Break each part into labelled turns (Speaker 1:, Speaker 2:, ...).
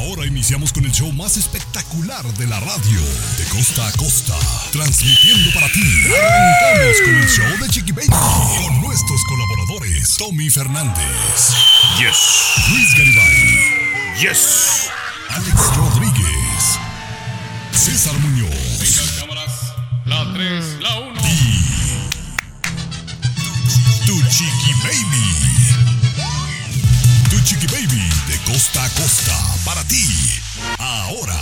Speaker 1: Ahora iniciamos con el show más espectacular de la radio, de costa a costa, transmitiendo para ti. Arrancamos con el show de Chiqui Baby, con nuestros colaboradores, Tommy Fernández,
Speaker 2: Yes.
Speaker 1: Luis Garibay,
Speaker 2: Yes.
Speaker 1: Alex Rodríguez, César Muñoz,
Speaker 3: cámaras. La 3, la 1.
Speaker 1: tu Chiqui Baby. Chiqui Baby de costa a costa, para ti. Ahora.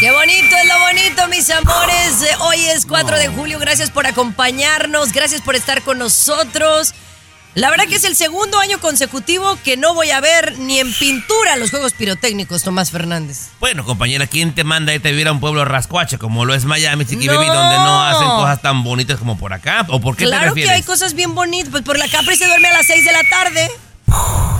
Speaker 4: Qué bonito es lo bonito, mis amores. Hoy es 4 de julio. Gracias por acompañarnos. Gracias por estar con nosotros. La verdad que es el segundo año consecutivo que no voy a ver ni en pintura los juegos pirotécnicos, Tomás Fernández.
Speaker 2: Bueno, compañera, ¿quién te manda a irte a vivir a un pueblo rascuache como lo es Miami, Chiqui
Speaker 4: No.
Speaker 2: Baby, donde no hacen cosas tan bonitas como por acá? ¿O por qué te
Speaker 4: Claro que hay cosas bien bonitas. Pues por la Capri se duerme a las 6 de la tarde.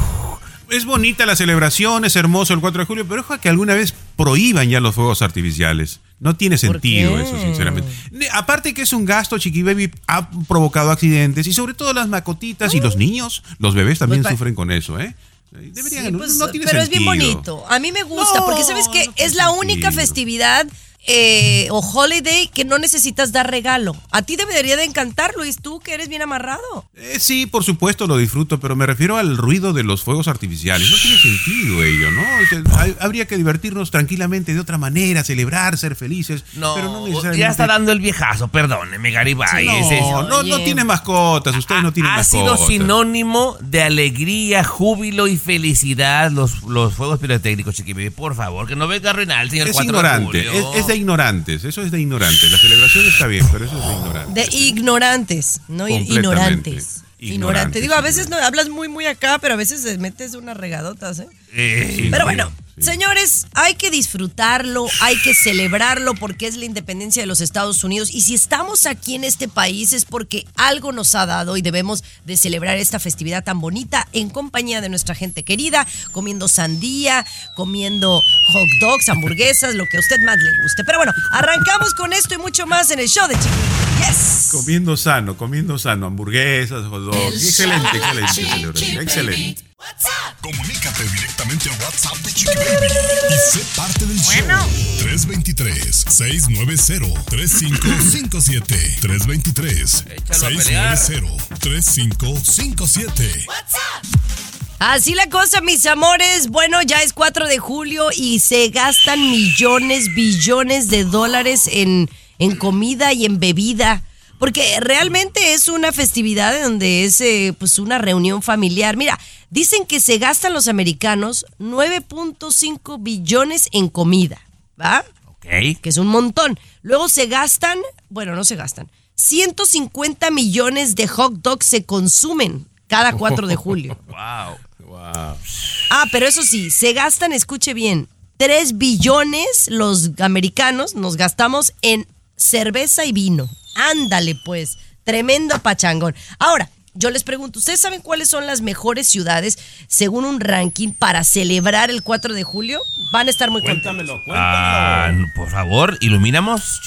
Speaker 5: Es bonita la celebración, es hermoso el 4 de julio, pero ojalá que alguna vez prohíban ya los fuegos artificiales. No tiene sentido eso, sinceramente. Aparte que es un gasto, Chiqui Baby ha provocado accidentes y sobre todo las macotitas y los niños, los bebés también
Speaker 4: Pues
Speaker 5: sufren con eso, ¿eh? Deberían,
Speaker 4: Sí, pues,
Speaker 5: no tiene
Speaker 4: pero es bien bonito. A mí me gusta
Speaker 5: No,
Speaker 4: porque sabes que
Speaker 5: no
Speaker 4: es la única festividad eh, o holiday que no necesitas dar regalo. A ti debería de encantar, Luis, tú que eres bien amarrado.
Speaker 5: Eh, sí, por supuesto lo disfruto, pero me refiero al ruido de los fuegos artificiales. No tiene sentido ello, ¿no? O sea, hay- habría que divertirnos tranquilamente de otra manera, celebrar, ser felices.
Speaker 2: No,
Speaker 5: pero no necesariamente.
Speaker 2: ya está dando el viejazo, perdóneme, Garibay.
Speaker 5: No,
Speaker 2: es-
Speaker 5: no, no tiene mascotas, ustedes no tienen
Speaker 2: ha
Speaker 5: mascotas.
Speaker 2: sido sinónimo de alegría, júbilo y felicidad los, los fuegos pirotécnicos, Chiqui Baby. Por favor, que no venga a arruinar el señor
Speaker 5: Es
Speaker 2: 4 de
Speaker 5: ignorante,
Speaker 2: julio.
Speaker 5: es, es de ignorantes, eso es de ignorantes. La celebración está bien, pero eso es de ignorantes.
Speaker 4: De ignorantes, no ignorantes.
Speaker 5: Ignorantes,
Speaker 4: Ignorante. Digo, a veces no, hablas muy, muy acá, pero a veces te metes unas regadotas, ¿eh?
Speaker 2: Eh,
Speaker 4: Pero bueno,
Speaker 5: sí.
Speaker 4: señores, hay que disfrutarlo, hay que celebrarlo porque es la independencia de los Estados Unidos y si estamos aquí en este país es porque algo nos ha dado y debemos de celebrar esta festividad tan bonita en compañía de nuestra gente querida, comiendo sandía, comiendo hot dogs, hamburguesas, lo que a usted más le guste. Pero bueno, arrancamos con esto y mucho más en el show de Chiqui. Yes.
Speaker 5: Comiendo sano, comiendo sano, hamburguesas, hot dogs. Excelente, excelente celebración, excelente.
Speaker 1: Comunícate directamente a WhatsApp de Chiqui Baby y sé parte del show. 323-690-3557. 323-690-3557.
Speaker 4: Así la cosa, mis amores. Bueno, ya es 4 de julio y se gastan millones, billones de dólares en, en comida y en bebida. Porque realmente es una festividad en donde es eh, pues una reunión familiar. Mira, dicen que se gastan los americanos 9.5 billones en comida, ¿va?
Speaker 2: ok.
Speaker 4: que es un montón. Luego se gastan, bueno, no se gastan, 150 millones de hot dogs se consumen cada 4 de julio.
Speaker 2: Wow.
Speaker 5: Wow.
Speaker 4: Ah, pero eso sí, se gastan, escuche bien, 3 billones los americanos nos gastamos en cerveza y vino. Ándale pues, tremendo pachangón. Ahora, yo les pregunto, ¿ustedes saben cuáles son las mejores ciudades según un ranking para celebrar el 4 de julio? Van a estar muy contentos.
Speaker 2: Ah, por favor, iluminamos.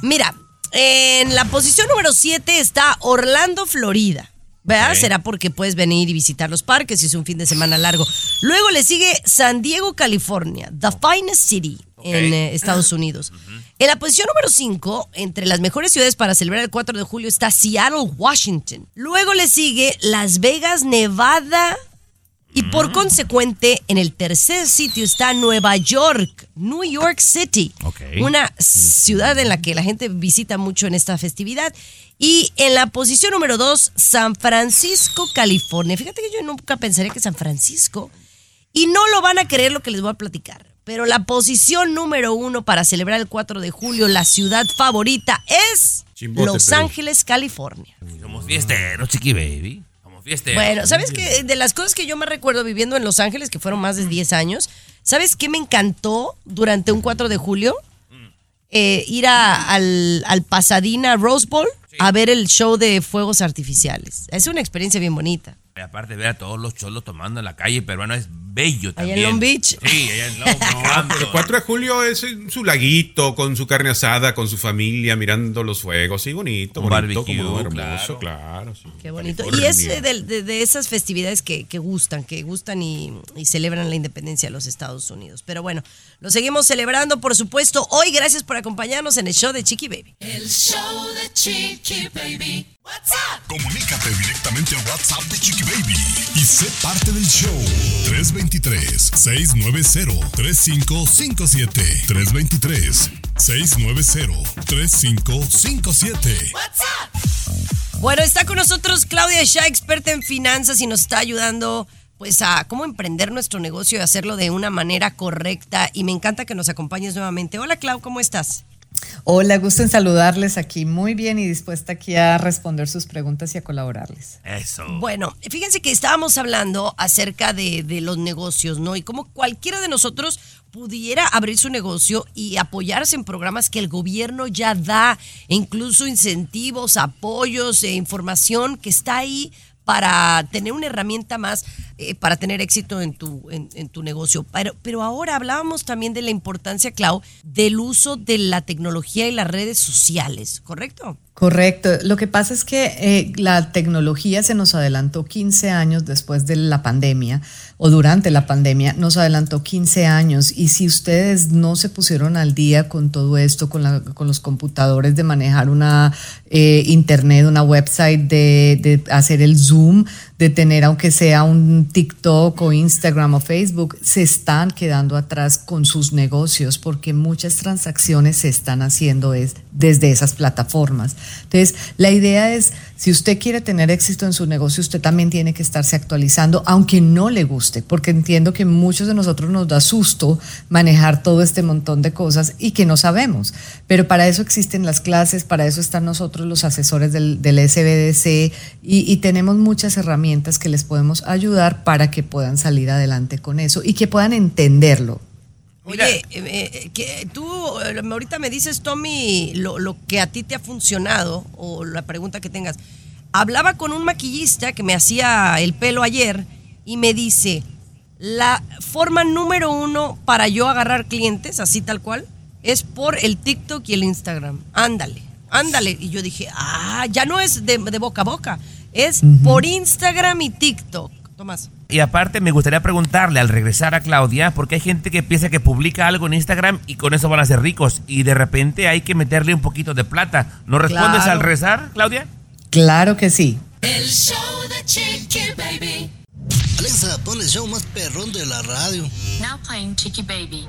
Speaker 4: Mira, en la posición número 7 está Orlando, Florida. ¿Verdad? Será porque puedes venir y visitar los parques y es un fin de semana largo. Luego le sigue San Diego, California, the finest city en eh, Estados Unidos. En la posición número 5, entre las mejores ciudades para celebrar el 4 de julio, está Seattle, Washington. Luego le sigue Las Vegas, Nevada. Y por consecuente, en el tercer sitio está Nueva York, New York City. Una ciudad en la que la gente visita mucho en esta festividad. Y en la posición número dos, San Francisco, California. Fíjate que yo nunca pensaría que San Francisco. Y no lo van a creer lo que les voy a platicar. Pero la posición número uno para celebrar el 4 de julio, la ciudad favorita, es
Speaker 5: Chimbote,
Speaker 4: Los
Speaker 5: pero-
Speaker 4: Ángeles, California.
Speaker 2: Somos fiesteros, Chiqui Baby. Somos fiesteros.
Speaker 4: Bueno, ¿sabes qué? De las cosas que yo me recuerdo viviendo en Los Ángeles, que fueron más de 10 años, ¿sabes qué me encantó durante un 4 de julio? Eh, ir a- al, al Pasadena Rose Bowl a ver el show de fuegos artificiales. Es una experiencia bien bonita.
Speaker 2: Aparte ver a todos los cholos tomando en la calle peruana es bello
Speaker 4: Allá
Speaker 2: también.
Speaker 4: en Long Beach.
Speaker 2: Sí, allá en Long Beach.
Speaker 5: El 4 de julio es en su laguito, con su carne asada, con su familia, mirando los fuegos. Sí, bonito,
Speaker 2: Un
Speaker 5: bonito,
Speaker 2: barbecue,
Speaker 5: como hermoso,
Speaker 2: claro.
Speaker 5: claro. sí.
Speaker 4: Qué bonito. Y es eh, de, de- de esas festividades que, que gustan, que gustan y, y celebran la independencia de los Estados Unidos. Pero bueno, lo seguimos celebrando, por supuesto. Hoy, gracias por acompañarnos en el show de Chiqui Baby.
Speaker 6: El show de Chiqui Baby. What's up?
Speaker 1: Comunícate directamente a WhatsApp de Chiqui Baby y sé parte del show. 323-690-3557. 323-690-3557.
Speaker 6: What's up?
Speaker 4: Bueno, está con nosotros Claudia Shah, experta en finanzas y nos está ayudando pues a cómo emprender nuestro negocio y hacerlo de una manera correcta. Y me encanta que nos acompañes nuevamente. Hola Clau, ¿cómo estás?
Speaker 7: Hola, gusto en saludarles aquí muy bien y dispuesta aquí a responder sus preguntas y a colaborarles.
Speaker 2: Eso.
Speaker 4: Bueno, fíjense que estábamos hablando acerca de, de los negocios, ¿no? Y cómo cualquiera de nosotros pudiera abrir su negocio y apoyarse en programas que el gobierno ya da, incluso incentivos, apoyos e información que está ahí para tener una herramienta más eh, para tener éxito en tu, en, tu negocio. Pero, pero ahora hablábamos también de la importancia, Clau, del uso de la tecnología y las redes sociales, ¿correcto?
Speaker 7: Correcto. Lo que pasa es que eh, la tecnología se nos adelantó 15 años después de la pandemia o durante la pandemia, nos adelantó 15 años y si ustedes no se pusieron al día con todo esto, con, la- con los computadores de manejar una eh, internet, una website, de, de hacer el Zoom, de tener aunque sea un TikTok o Instagram o Facebook, se están quedando atrás con sus negocios porque muchas transacciones se están haciendo es desde esas plataformas. Entonces, la idea es, si usted quiere tener éxito en su negocio, usted también tiene que estarse actualizando, aunque no le guste, porque entiendo que muchos de nosotros nos da susto manejar todo este montón de cosas y que no sabemos. Pero para eso existen las clases, para eso están nosotros los asesores del, del SBDC y, y tenemos muchas herramientas que les podemos ayudar para que puedan salir adelante con eso y que puedan entenderlo.
Speaker 2: Mira.
Speaker 4: Oye, eh, eh, que tú eh, ahorita me dices, Tommy, lo, lo que a ti te ha funcionado o la pregunta que tengas. Hablaba con un maquillista que me hacía el pelo ayer y me dice, la forma número uno para yo agarrar clientes, así tal cual, es por el TikTok y el Instagram. Ándale, ándale. Y yo dije, ah, ya no es de, de boca a boca, es por Instagram y TikTok. Tomás.
Speaker 2: Y aparte me gustaría preguntarle al regresar a Claudia, porque hay gente que piensa que publica algo en Instagram y con eso van a ser ricos y de repente hay que meterle un poquito de plata. ¿No respondes
Speaker 4: Claro.
Speaker 2: al regresar, Claudia?
Speaker 7: Claro que sí.
Speaker 6: El show de Chiqui Baby.
Speaker 8: Alexa, pon el show más perrón de la radio.
Speaker 9: Now playing Chicky Baby.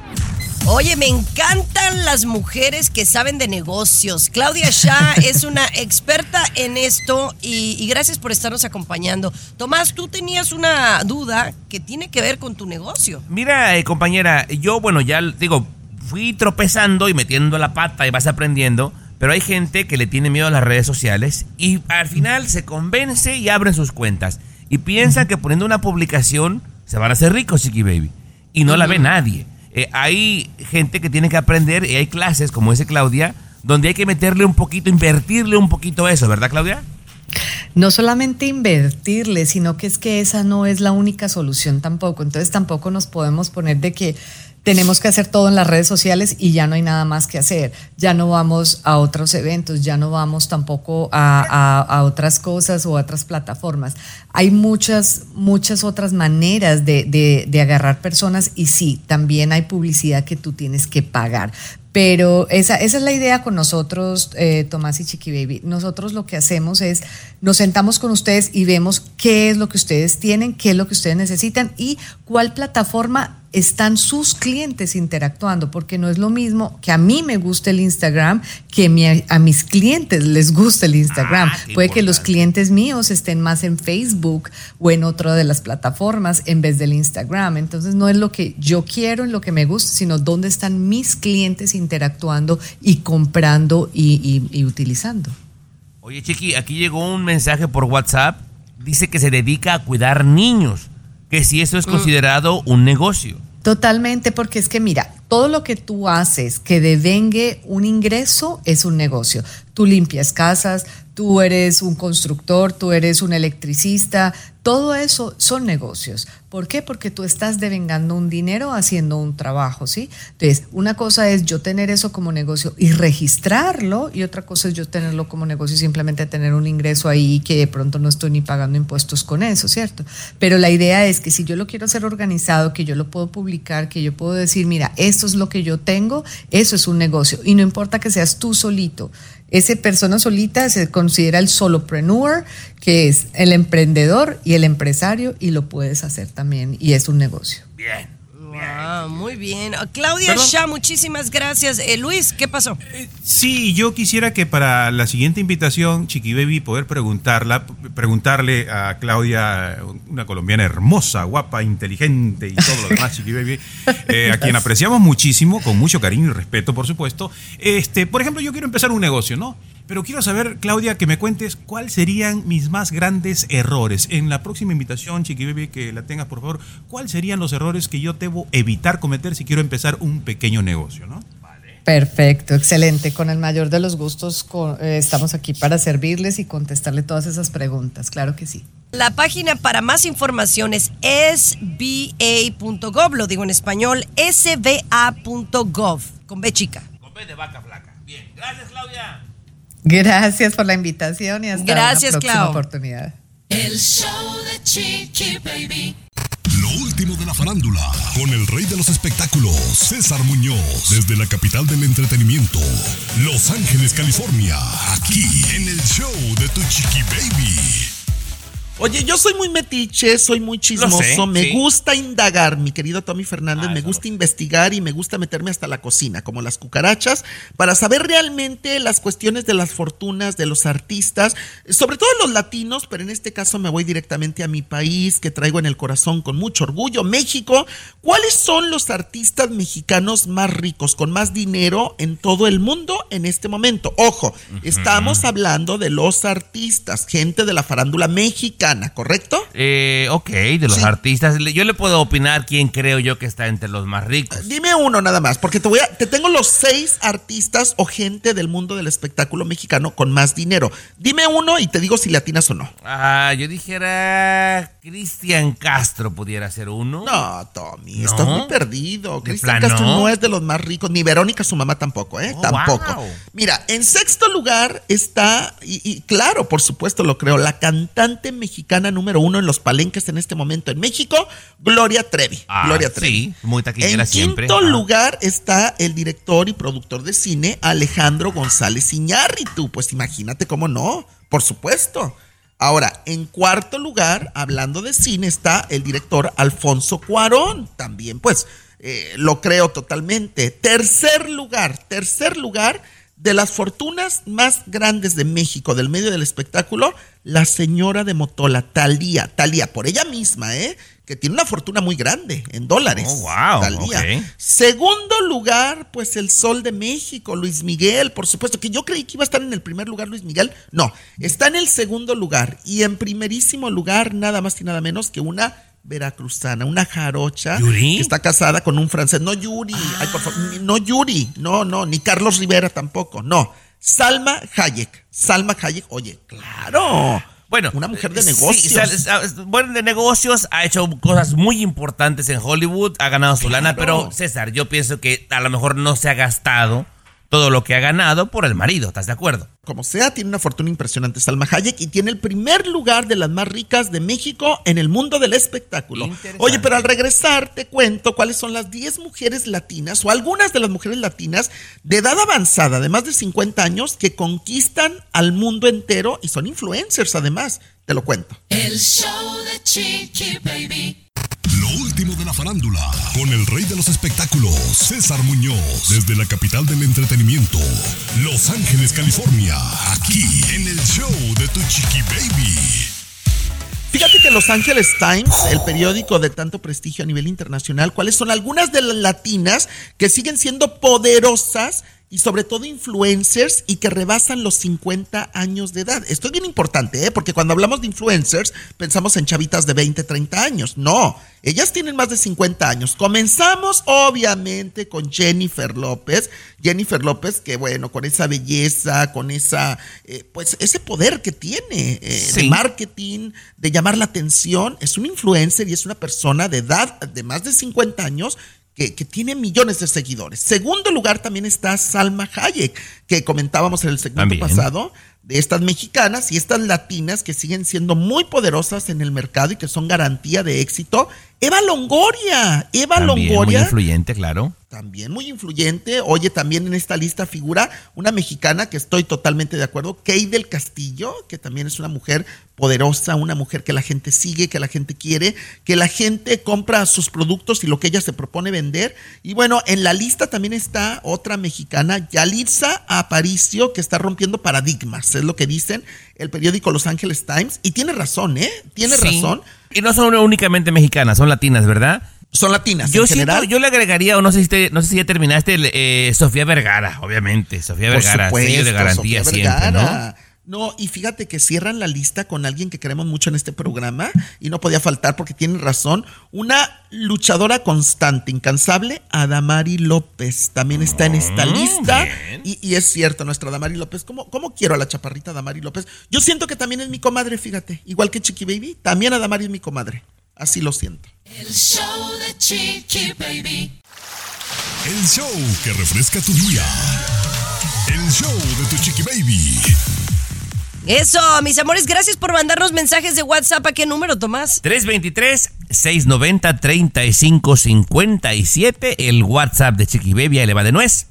Speaker 4: Oye, me encantan las mujeres que saben de negocios. Claudia Shah es una experta en esto y, y gracias por estarnos acompañando. Tomás, tú tenías una duda que tiene que ver con tu negocio.
Speaker 2: Mira, eh, compañera, yo, bueno, ya digo, fui tropezando y metiendo la pata y vas aprendiendo, pero hay gente que le tiene miedo a las redes sociales y al final se convence y abren sus cuentas y piensan que poniendo una publicación se van a hacer ricos, Chiqui Baby, y no la ve nadie. Eh, hay gente que tiene que aprender y hay clases, como dice Claudia, donde hay que meterle un poquito, invertirle un poquito eso, ¿verdad, Claudia?
Speaker 7: No solamente invertirle, sino que es que esa no es la única solución tampoco. Entonces tampoco nos podemos poner de que tenemos que hacer todo en las redes sociales y ya no hay nada más que hacer. Ya no vamos a otros eventos, ya no vamos tampoco a, otras cosas o a otras plataformas. Hay muchas, muchas otras maneras de agarrar personas y sí, también hay publicidad que tú tienes que pagar. Pero esa, esa es la idea con nosotros, eh, Tomás y Chiqui Baby. Nosotros lo que hacemos es, nos sentamos con ustedes y vemos qué es lo que ustedes tienen, qué es lo que ustedes necesitan y cuál plataforma están sus clientes interactuando, porque no es lo mismo que a mí me guste el Instagram que mi- a mis clientes les guste el Instagram.
Speaker 2: Ah,
Speaker 7: Puede que los clientes míos estén más en Facebook o en otra de las plataformas en vez del Instagram. Entonces no es lo que yo quiero, en lo que me gusta, sino dónde están mis clientes interactuando y comprando y, y- y utilizando.
Speaker 2: Oye, Chiqui, aquí llegó un mensaje por WhatsApp. Dice que se dedica a cuidar niños. Que si eso es considerado un negocio.
Speaker 7: Totalmente, porque es que mira, todo lo que tú haces que devengue un ingreso es un negocio. Tú limpias casas, tú eres un constructor, tú eres un electricista, Todo eso son negocios. ¿Por qué? Porque tú estás devengando un dinero haciendo un trabajo, ¿sí? Entonces, una cosa es yo tener eso como negocio y registrarlo, y otra cosa es yo tenerlo como negocio y simplemente tener un ingreso ahí que de pronto no estoy ni pagando impuestos con eso, ¿cierto? Pero la idea es que si yo lo quiero hacer organizado, que yo lo puedo publicar, que yo puedo decir, mira, esto es lo que yo tengo, eso es un negocio. Y no importa que seas tú solito. Esa persona solita se considera el solopreneur, que es el emprendedor y el empresario, y lo puedes hacer también, y es un negocio.
Speaker 2: Bien.
Speaker 4: Wow, muy bien. Ah, Claudia Shah, muchísimas gracias. Eh, Luis, ¿qué pasó?
Speaker 5: Sí, yo quisiera que para la siguiente invitación, Chiqui Baby, poder preguntarla, preguntarle a Claudia, una colombiana hermosa, guapa, inteligente y todo lo demás, Chiqui Baby, eh, a quien apreciamos muchísimo, con mucho cariño y respeto, por supuesto. Este, por ejemplo, yo quiero empezar un negocio, ¿no? Pero quiero saber, Claudia, que me cuentes cuáles serían mis más grandes errores. En la próxima invitación, Chiqui Baby, que la tengas, por favor, ¿cuáles serían los errores que yo debo evitar cometer si quiero empezar un pequeño negocio, ¿no?
Speaker 7: Perfecto, excelente. Con el mayor de los gustos eh, estamos aquí para servirles y contestarle todas esas preguntas. Claro que sí.
Speaker 4: La página para más información es sba.gov, lo digo en español, sba.gov, con B chica.
Speaker 2: Con B de vaca flaca. Bien. Gracias, Claudia.
Speaker 7: Gracias por la invitación y hasta
Speaker 4: Gracias,
Speaker 7: una próxima
Speaker 4: Clau.
Speaker 7: oportunidad.
Speaker 6: El show de Chiqui Baby.
Speaker 1: Lo último de la farándula, con el rey de los espectáculos, César Muñoz, desde la capital del entretenimiento, Los Ángeles, California, aquí en el show de Tu Chiqui Baby.
Speaker 10: Oye, yo soy muy metiche, soy muy chismoso,
Speaker 2: sé,
Speaker 10: me
Speaker 2: sí.
Speaker 10: gusta indagar, mi querido Tommy Fernández,
Speaker 2: Ah,
Speaker 10: me gusta investigar y me gusta meterme hasta la cocina, como las cucarachas, para saber realmente las cuestiones de las fortunas de los artistas, sobre todo los latinos, pero en este caso me voy directamente a mi país, que traigo en el corazón con mucho orgullo, México. ¿Cuáles son los artistas mexicanos más ricos, con más dinero en todo el mundo en este momento? Ojo, estamos hablando de los artistas, gente de la farándula mexicana, ¿correcto?
Speaker 2: Eh, ok, de los
Speaker 10: Sí.
Speaker 2: artistas. Yo le puedo opinar quién creo yo que está entre los más ricos.
Speaker 10: Dime uno nada más, porque te voy a, te tengo los seis artistas o gente del mundo del espectáculo mexicano con más dinero. Dime uno y te digo si latinas o no.
Speaker 2: Ah, yo dijera Cristian Castro pudiera ser uno.
Speaker 10: No, Tommy,
Speaker 2: ¿No?
Speaker 10: estás muy perdido.
Speaker 2: ¿De
Speaker 10: Cristian? Castro no es de los más ricos, ni Verónica, su mamá tampoco, ¿eh?
Speaker 2: Oh,
Speaker 10: tampoco.
Speaker 2: wow.
Speaker 10: Mira, en sexto lugar está, y, y claro, por supuesto lo creo, la cantante mexicana número uno en los palenques en este momento en México, Gloria Trevi.
Speaker 2: Ah,
Speaker 10: Gloria Trevi.
Speaker 2: sí, muy taquillera
Speaker 10: En
Speaker 2: siempre.
Speaker 10: quinto
Speaker 2: Ah.
Speaker 10: lugar está el director y productor de cine Alejandro González Iñárritu. Pues imagínate cómo no, por supuesto. Ahora, en cuarto lugar, hablando de cine, está el director Alfonso Cuarón. También, pues, eh, lo creo totalmente. Tercer lugar, tercer lugar de las fortunas más grandes de México, del medio del espectáculo, la señora de Motola, Talía, Talía, por ella misma, ¿eh? Que tiene una fortuna muy grande en dólares.
Speaker 2: Oh, wow,
Speaker 10: Thalía.
Speaker 2: ok.
Speaker 10: Segundo lugar, pues el Sol de México, Luis Miguel, por supuesto, que yo creí que iba a estar en el primer lugar Luis Miguel. No, está en el segundo lugar. Y en primerísimo lugar, nada más y nada menos que una veracruzana, una jarocha
Speaker 2: ¿Yuri?
Speaker 10: que está casada con un francés. No Yuri, ay, por favor, ni- no Yuri, no, no, ni Carlos Rivera tampoco, no. Salma Hayek, Salma Hayek, oye, claro.
Speaker 2: Bueno,
Speaker 10: una mujer de
Speaker 2: sí,
Speaker 10: negocios.
Speaker 2: bueno, de negocios, ha hecho cosas muy importantes en Hollywood, ha ganado su lana, pero César, yo pienso que a lo mejor no se ha gastado todo lo que ha ganado por el marido, ¿estás de acuerdo?
Speaker 10: Como sea, tiene una fortuna impresionante Salma Hayek y tiene el primer lugar de las más ricas de México en el mundo del espectáculo. Oye, pero al regresar te cuento cuáles son las 10 mujeres latinas o algunas de las mujeres latinas de edad avanzada, de más de 50 años, que conquistan al mundo entero y son influencers además. Te lo cuento.
Speaker 6: El show de Chiqui Baby.
Speaker 1: Último de la farándula, con el rey de los espectáculos, César Muñoz, desde la capital del entretenimiento, Los Ángeles, California, aquí en el show de Tu Chiqui Baby.
Speaker 10: Fíjate que Los Angeles Times, el periódico de tanto prestigio a nivel internacional, cuáles son algunas de las latinas que siguen siendo poderosas y sobre todo influencers y que rebasan los 50 años de edad. Esto es bien importante, ¿eh? porque cuando hablamos de influencers pensamos en chavitas de 20, 30 años. No, ellas tienen más de 50 años. Comenzamos obviamente con Jennifer López. Jennifer López que bueno, con esa belleza, con esa, eh, pues ese poder que tiene eh, de marketing, de llamar la atención, es un influencer y es una persona de edad de más de 50 años que, tiene millones de seguidores. Segundo lugar también está Salma Hayek, que comentábamos en el segmento pasado, de estas mexicanas y estas latinas que siguen siendo muy poderosas en el mercado y que son garantía de éxito. Eva Longoria, Eva
Speaker 2: También
Speaker 10: Longoria.
Speaker 2: Muy influyente, claro.
Speaker 10: También muy influyente. Oye, también en esta lista figura una mexicana que estoy totalmente de acuerdo, Kay del Castillo, que también es una mujer poderosa, una mujer que la gente sigue, que la gente quiere, que la gente compra sus productos y lo que ella se propone vender. Y bueno, en la lista también está otra mexicana, Yalitza Aparicio, que está rompiendo paradigmas, es lo que dicen el periódico Los Angeles Times. Y tiene razón, ¿eh? Tiene razón.
Speaker 2: Y no son únicamente mexicanas, son latinas, ¿verdad?
Speaker 10: Son latinas.
Speaker 2: Yo
Speaker 10: en
Speaker 2: siento-
Speaker 10: general.
Speaker 2: yo le agregaría, o no sé si, te- no sé si ya terminaste, eh, Sofía Vergara, obviamente. Sofía
Speaker 10: Por
Speaker 2: Vergara, sello de
Speaker 10: supuesto,
Speaker 2: garantía
Speaker 10: Sofía
Speaker 2: siempre, ¿no?
Speaker 10: Vergara. No, y fíjate que cierran la lista con alguien que queremos mucho en este programa y no podía faltar porque tiene razón. Una luchadora constante, incansable, Adamari López. También está en esta
Speaker 2: Mm,
Speaker 10: lista. y es cierto, nuestra Adamari López. ¿Cómo, ¿Cómo quiero a la chaparrita Adamari López? Yo siento que también es mi comadre, fíjate. Igual que Chiqui Baby, también Adamari es mi comadre. Así lo siento.
Speaker 6: El show de Chiqui Baby.
Speaker 1: El show que refresca tu día. El show de tu chiqui baby.
Speaker 4: Eso, mis amores, gracias por mandarnos mensajes de WhatsApp. ¿A qué número, Tomás?
Speaker 2: 323-690-3557, el WhatsApp de Chiqui Baby, ahí le va de nuez.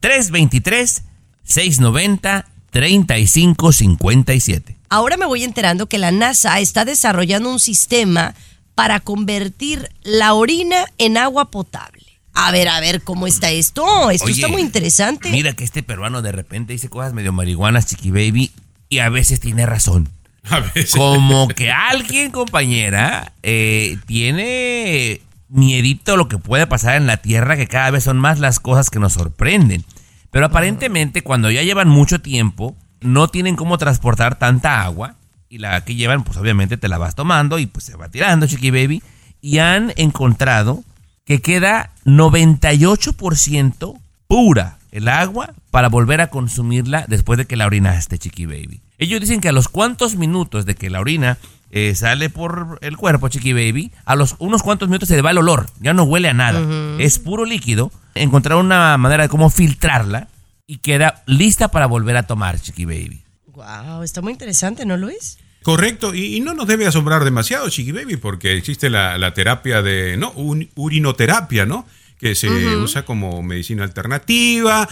Speaker 2: 323-690-3557.
Speaker 4: Ahora me voy enterando que la NASA está desarrollando un sistema para convertir la orina en agua potable. A ver, a ver, ¿cómo está esto? Esto
Speaker 2: Oye,
Speaker 4: está muy interesante.
Speaker 2: Mira que este peruano de repente dice cosas medio marihuanas, Chiqui Baby, y a veces tiene razón.
Speaker 5: A veces.
Speaker 2: Como que alguien, compañera, eh, tiene miedito a lo que puede pasar en la Tierra, que cada vez son más las cosas que nos sorprenden. Pero aparentemente, cuando ya llevan mucho tiempo, no tienen cómo transportar tanta agua. Y la que llevan, pues obviamente te la vas tomando y pues se va tirando, chiqui baby. Y han encontrado que queda 98% pura el agua para volver a consumirla después de que la orinaste, chiqui baby. Ellos dicen que a los cuantos minutos de que la orina eh, sale por el cuerpo, chiqui baby, a los unos cuantos minutos se le va el olor, ya no huele a nada. Es puro líquido. Encontraron una manera de cómo filtrarla y queda lista para volver a tomar, chiqui baby.
Speaker 4: Wow, está muy interesante, ¿no, Luis?
Speaker 5: Correcto, y, y no nos debe asombrar demasiado, Chiqui Baby, porque existe la, la terapia de, no, un- urinoterapia, ¿no? Que se usa como medicina alternativa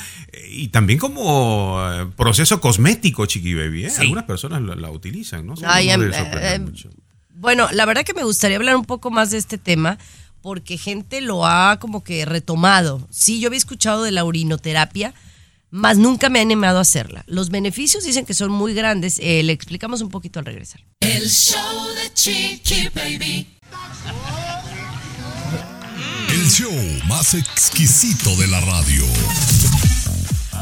Speaker 5: y también como eh, proceso cosmético, Chiqui Baby, ¿eh?
Speaker 4: Sí.
Speaker 5: Algunas personas la, la utilizan, ¿no? Eso
Speaker 4: Ay,
Speaker 5: no
Speaker 4: em, eh,
Speaker 5: mucho.
Speaker 4: Bueno, la verdad que me gustaría hablar un poco más de este tema porque gente lo ha como que retomado. Sí, yo había escuchado de la urinoterapia, más nunca me he animado a hacerla. Los beneficios dicen que son muy grandes. Eh, le explicamos un poquito al regresar.
Speaker 6: El show de Chiqui Baby.
Speaker 1: El show más exquisito de la radio.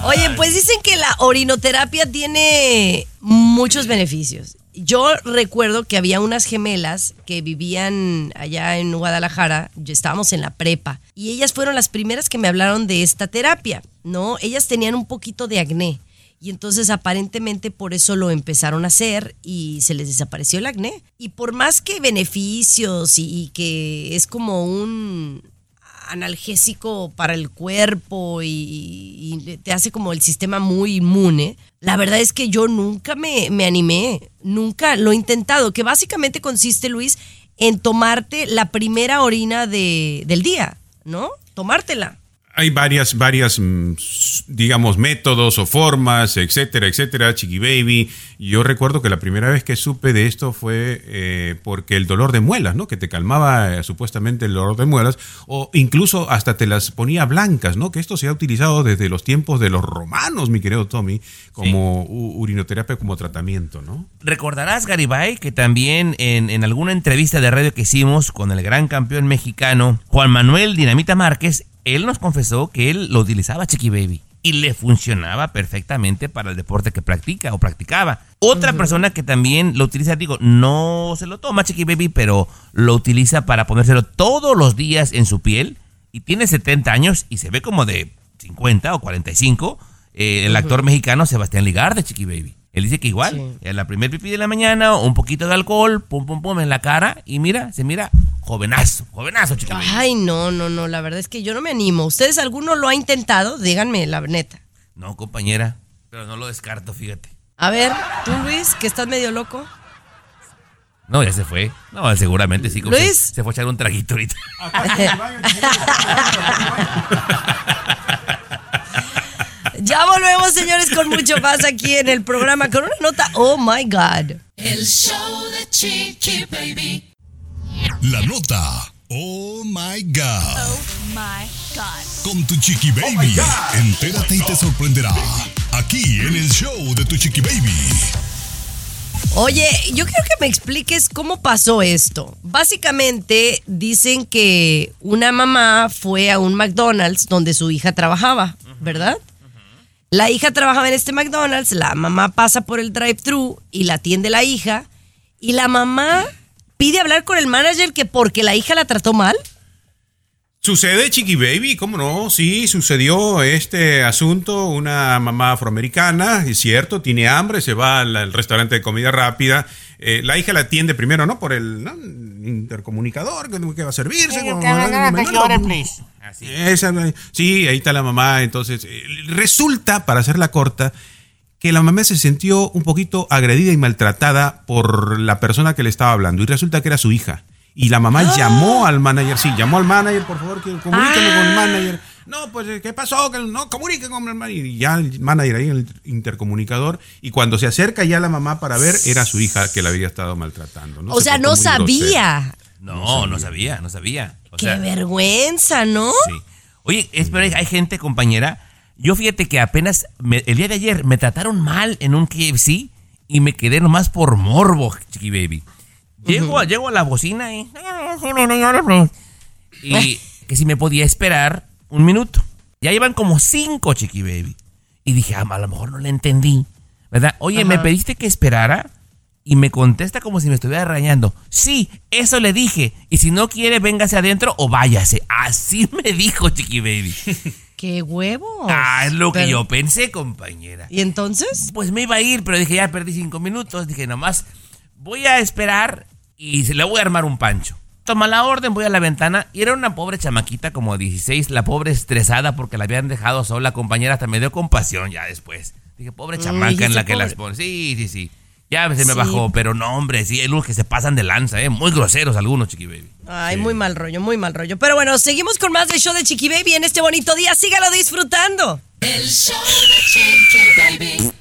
Speaker 4: Oye, pues dicen que la orinoterapia tiene muchos beneficios. Yo recuerdo que había unas gemelas que vivían allá en Guadalajara, estábamos en la prepa, y ellas fueron las primeras que me hablaron de esta terapia, ¿no? Ellas tenían un poquito de acné, y entonces aparentemente por eso lo empezaron a hacer y se les desapareció el acné. Y por más que beneficios y, y que es como un analgésico para el cuerpo y, y te hace como el sistema muy inmune. La verdad es que yo nunca me, me animé, nunca lo he intentado, que básicamente consiste, Luis, en tomarte la primera orina de, del día, ¿no? Tomártela.
Speaker 5: Hay varias, varias, mm, digamos, métodos o formas, etcétera, etcétera, Chiqui Baby. Yo recuerdo que la primera vez que supe de esto fue eh, porque el dolor de muelas, ¿no? Que te calmaba eh, supuestamente el dolor de muelas, o incluso hasta te las ponía blancas, ¿no? Que esto se ha utilizado desde los tiempos de los romanos, mi querido Tommy, como u- urinoterapia como tratamiento, ¿no?
Speaker 2: Recordarás, Garibay, que también en, en alguna entrevista de radio que hicimos con el gran campeón mexicano Juan Manuel Dinamita Márquez, él nos confesó que él lo utilizaba Chiqui Baby. y le funcionaba perfectamente para el deporte que practica o practicaba. Otra persona que también lo utiliza, digo, no se lo toma Chiqui Baby, pero lo utiliza para ponérselo todos los días en su piel y tiene 70 años y se ve como de 50 o 45, eh, el actor mexicano Sebastián Ligarde, Chiqui Baby. Él dice que igual, en la primer pipí de la mañana, un poquito de alcohol, pum, pum, pum, en la cara, y mira, se mira jovenazo, jovenazo, Baby.
Speaker 4: Ay, no, no, no, la verdad es que yo no me animo. ¿Ustedes alguno lo ha intentado? Díganme, la neta.
Speaker 2: No, compañera, pero no lo descarto, fíjate.
Speaker 4: A ver, tú Luis, que estás medio loco.
Speaker 2: No, ya se fue. No, seguramente sí. como
Speaker 4: Luis.
Speaker 2: Se, se fue a echar un traguito ahorita.
Speaker 4: Ya volvemos, señores, con mucho más aquí en el programa con una nota. Oh my God.
Speaker 6: El show de Chiqui Baby.
Speaker 1: La nota. Oh my God.
Speaker 9: Oh my God.
Speaker 1: Con tu chiqui baby. Entérate y te sorprenderá. Aquí en el show de tu chiqui baby.
Speaker 4: Oye, yo quiero que me expliques cómo pasó esto. Básicamente dicen que una mamá fue a un McDonald's donde su hija trabajaba, ¿verdad? La hija trabajaba en este McDonald's, la mamá pasa por el drive-thru y la atiende la hija y la mamá pide hablar con el manager que porque la hija la trató mal.
Speaker 5: Sucede, Chiqui Baby, ¿cómo no? Sí, sucedió este asunto. Una mamá afroamericana, es cierto, tiene hambre, se va al, al restaurante de comida rápida. Eh, la hija la atiende primero, ¿no? Por el ¿no? intercomunicador que, va a servirse. como-
Speaker 2: Así.
Speaker 5: Esa, sí, ahí está la mamá. Entonces, eh, resulta, para hacerla corta, que la mamá se sintió un poquito agredida y maltratada por la persona que le estaba hablando. Y resulta que era su hija. Y la mamá llamó al manager, sí, llamó al manager, por favor, que comuníqueme con el manager. No, pues, eh, ¿qué pasó? Que no, comunique con el manager. Y ya el manager ahí en el intercomunicador. Y cuando se acerca ya la mamá para ver, era su hija que la había estado maltratando. ¿no?
Speaker 4: o
Speaker 5: Se
Speaker 4: sea, no sabía.
Speaker 2: No, no sabía, no sabía. O
Speaker 4: Qué
Speaker 2: sea,
Speaker 4: vergüenza, ¿no?
Speaker 2: Sí. Oye, espera, hay gente, compañera. Yo fíjate que apenas me- el día de ayer me trataron mal en un KFC y me quedé nomás por morbo, chiqui baby. Llego, a- llego a la bocina y. Y que si me podía esperar un minuto. Ya iban como cinco, chiqui baby. Y dije, ah, a lo mejor no le entendí. ¿Verdad? Oye, ¿me pediste que esperara? Y me contesta como si me estuviera arañando. Sí, eso le dije. Y si no quiere, véngase adentro o váyase. Así me dijo Chiqui Baby.
Speaker 4: Qué huevos.
Speaker 2: Ah, es lo que yo pensé, compañera.
Speaker 4: ¿Y entonces?
Speaker 2: Pues me iba a ir, pero dije, ya perdí cinco minutos. Dije, nomás voy a esperar y se le voy a armar un pancho. Toma la orden, voy a la ventana. Y era una pobre chamaquita como de 16, la pobre estresada porque la habían dejado sola, compañera. Hasta me dio compasión ya después. Dije, pobre
Speaker 4: Mm,
Speaker 2: chamaca en la que las pone. Sí, sí, sí. Ya se me
Speaker 4: Sí.
Speaker 2: bajó, pero no, hombre, sí, hay unos que se pasan de lanza, ¿eh? Muy groseros algunos, chiqui baby.
Speaker 4: Ay, muy mal rollo, muy mal rollo. Pero bueno, seguimos con más del show de Chiqui Baby en este bonito día. Sígalo disfrutando.
Speaker 6: El show de Chiqui Baby.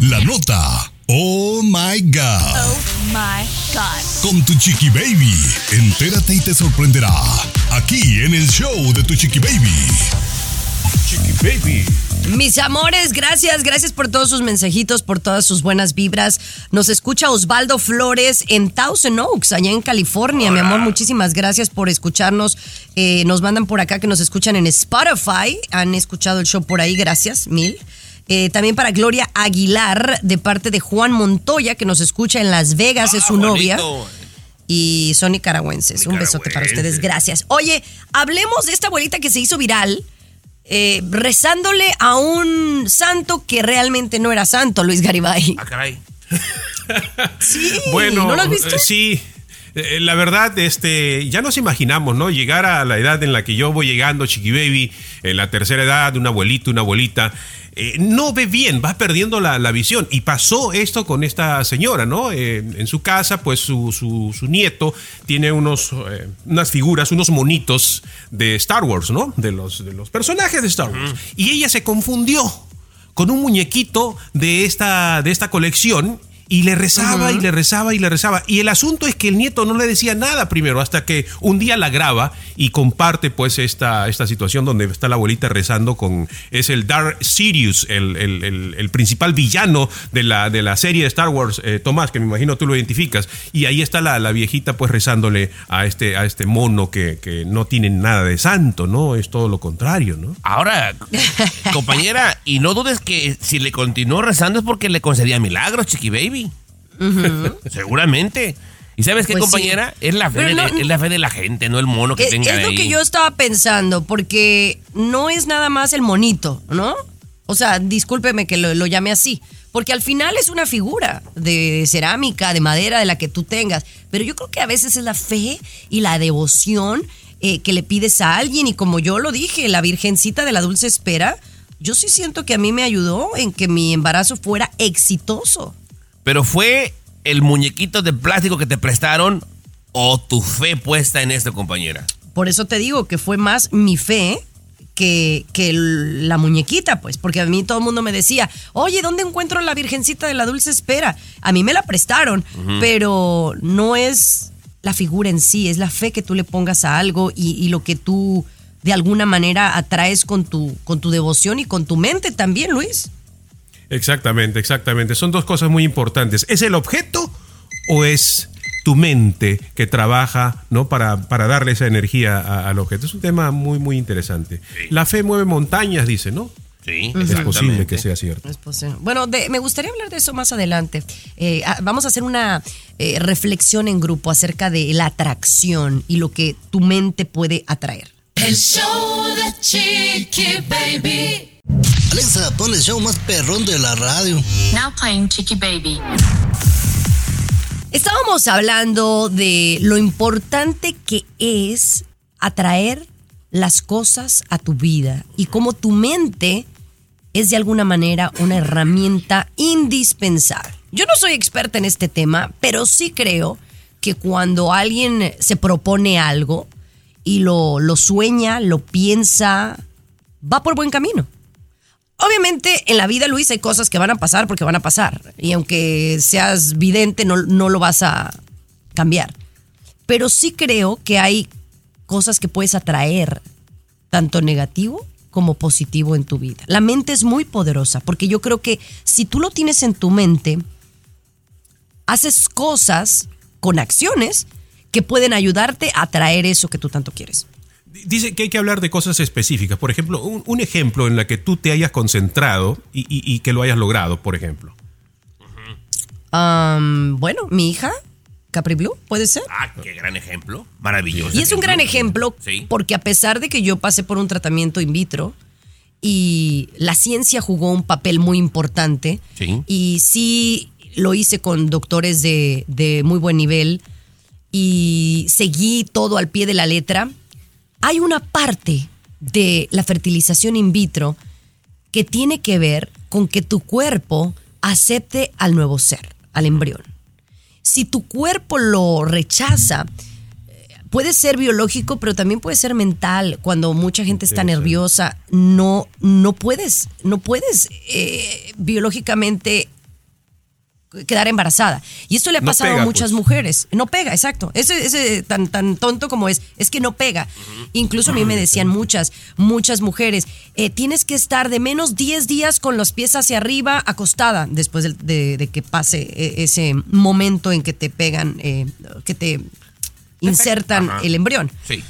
Speaker 1: La nota. Oh my God.
Speaker 9: Oh my God.
Speaker 1: Con tu chiqui baby. Entérate y te sorprenderá. Aquí en el show de tu chiqui baby. Chiqui baby.
Speaker 4: Mis amores, gracias, gracias por todos sus mensajitos, por todas sus buenas vibras. Nos escucha Osvaldo Flores en Thousand Oaks, allá en California. Mi amor, muchísimas gracias por escucharnos. Eh, nos mandan por acá que nos escuchan en Spotify. Han escuchado el show por ahí, gracias, mil. Eh, también para Gloria Aguilar, de parte de Juan Montoya, que nos escucha en Las Vegas, es su novia. Y son nicaragüenses. Un besote para ustedes, gracias. Oye, hablemos de esta abuelita que se hizo viral. Eh, rezándole a un santo que realmente no era santo, Luis Garibay.
Speaker 2: Ah, caray.
Speaker 4: Sí,
Speaker 5: Bueno,
Speaker 4: ¿no lo has visto?
Speaker 5: eh, sí. Eh, La verdad, este, ya nos imaginamos, ¿no? Llegar a la edad en la que yo voy llegando, Chiqui Baby, en la tercera edad, un abuelito, una abuelita, eh, no ve bien, va perdiendo la, la visión. Y pasó esto con esta señora, ¿no? Eh, en su casa, pues su, su- su nieto tiene unos, eh, unas figuras, unos monitos de Star Wars, ¿no? De los, de los personajes de Star Wars. Y ella se confundió con un muñequito de esta, de esta colección Y le rezaba y le rezaba y le rezaba. Y el asunto es que el nieto no le decía nada primero, hasta que un día la graba y comparte pues esta, esta situación donde está la abuelita rezando con... Es el Dark Sirius, el, el- el- el principal villano de la, de la serie de Star Wars, eh, Tomás, que me imagino tú lo identificas. Y ahí está la, la viejita pues rezándole a este, a este mono que, que no tiene nada de santo, ¿no? Es todo lo contrario, ¿no?
Speaker 2: Ahora, compañera, y no dudes que si le continuó rezando es porque le concedía milagros, Chiqui Baby. Seguramente. ¿Y sabes qué,
Speaker 4: Pues sí.
Speaker 2: compañera? Es la, fe de, es la fe de la gente, no el mono que
Speaker 4: Es,
Speaker 2: tenga
Speaker 4: es lo
Speaker 2: ahí.
Speaker 4: que yo estaba pensando, porque no es nada más el monito, ¿no? O sea, discúlpeme que lo, lo llame así, porque al final es una figura de cerámica, de madera, de la que tú tengas, pero yo creo que a veces es la fe y la devoción eh, que le pides a alguien, y como yo lo dije, la Virgencita de la Dulce Espera, yo sí siento que a mí me ayudó en que mi embarazo fuera exitoso.
Speaker 2: Pero fue el muñequito de plástico que te prestaron o tu fe puesta en esto, compañera.
Speaker 4: Por eso te digo que fue más mi fe que, que la muñequita, pues, porque a mí todo el mundo me decía, oye, ¿dónde encuentro la Virgencita de la Dulce Espera? A mí me la prestaron, pero no es la figura en sí, es la fe que tú le pongas a algo y, y lo que tú de alguna manera atraes con tu, con tu devoción y con tu mente también, Luis.
Speaker 5: Exactamente, exactamente. Son dos cosas muy importantes. ¿Es el objeto o es tu mente que trabaja ¿no? para, para darle esa energía a- al objeto? Es un tema muy, muy interesante. La fe mueve montañas, dice, ¿no?
Speaker 2: Sí,
Speaker 5: Es posible que sea cierto.
Speaker 4: Es posible. Bueno, de- me gustaría hablar de eso más adelante. Eh, ah, vamos a hacer una eh, reflexión en grupo acerca de la atracción y lo que tu mente puede atraer.
Speaker 6: El show de Chiqui Baby.
Speaker 8: Alexa, pon el show más perrón de la radio.
Speaker 9: Now playing Chicky Baby.
Speaker 4: Estábamos hablando de lo importante que es atraer las cosas a tu vida y cómo tu mente es de alguna manera una herramienta indispensable. Yo no soy experta en este tema, pero sí creo que cuando alguien se propone algo y lo, lo sueña, lo piensa, va por buen camino. Obviamente en la vida, Luis, hay cosas que van a pasar porque van a pasar. Y aunque seas vidente, no, no lo vas a cambiar. Pero sí creo que hay cosas que puedes atraer, tanto negativo como positivo en tu vida. La mente es muy poderosa porque yo creo que si tú lo tienes en tu mente, haces cosas con acciones que pueden ayudarte a atraer eso que tú tanto quieres.
Speaker 5: Dice que hay que hablar de cosas específicas. Por ejemplo, un, un ejemplo en la que tú te hayas concentrado y, y- y que lo hayas logrado, por ejemplo.
Speaker 4: Bueno, mi hija, Capri Blue, puede ser.
Speaker 2: Ah, qué gran ejemplo. Maravilloso.
Speaker 4: Y es un gran ejemplo
Speaker 2: Sí.
Speaker 4: porque a pesar de que yo pasé por un tratamiento in vitro y la ciencia jugó un papel muy importante
Speaker 2: Sí.
Speaker 4: y sí lo hice con doctores de, de muy buen nivel y seguí todo al pie de la letra, hay una parte de la fertilización in vitro que tiene que ver con que tu cuerpo acepte al nuevo ser, al embrión. Si tu cuerpo lo rechaza, eh, puede ser biológico, pero también puede ser mental. Cuando mucha gente está nerviosa, no, no puedes, no puedes eh, biológicamente quedar embarazada. Y esto le ha
Speaker 11: No
Speaker 4: pasado
Speaker 11: pega,
Speaker 4: a muchas
Speaker 11: pues.
Speaker 4: mujeres. No pega, exacto. Ese, ese tan, tan tonto como es, es que no pega. Incluso a mí me decían muchas, muchas mujeres, eh, tienes que estar de menos 10 días con los pies hacia arriba, acostada, después de, de- de que pase eh, ese momento en que te pegan, eh, que te insertan el embrión.
Speaker 2: Sí.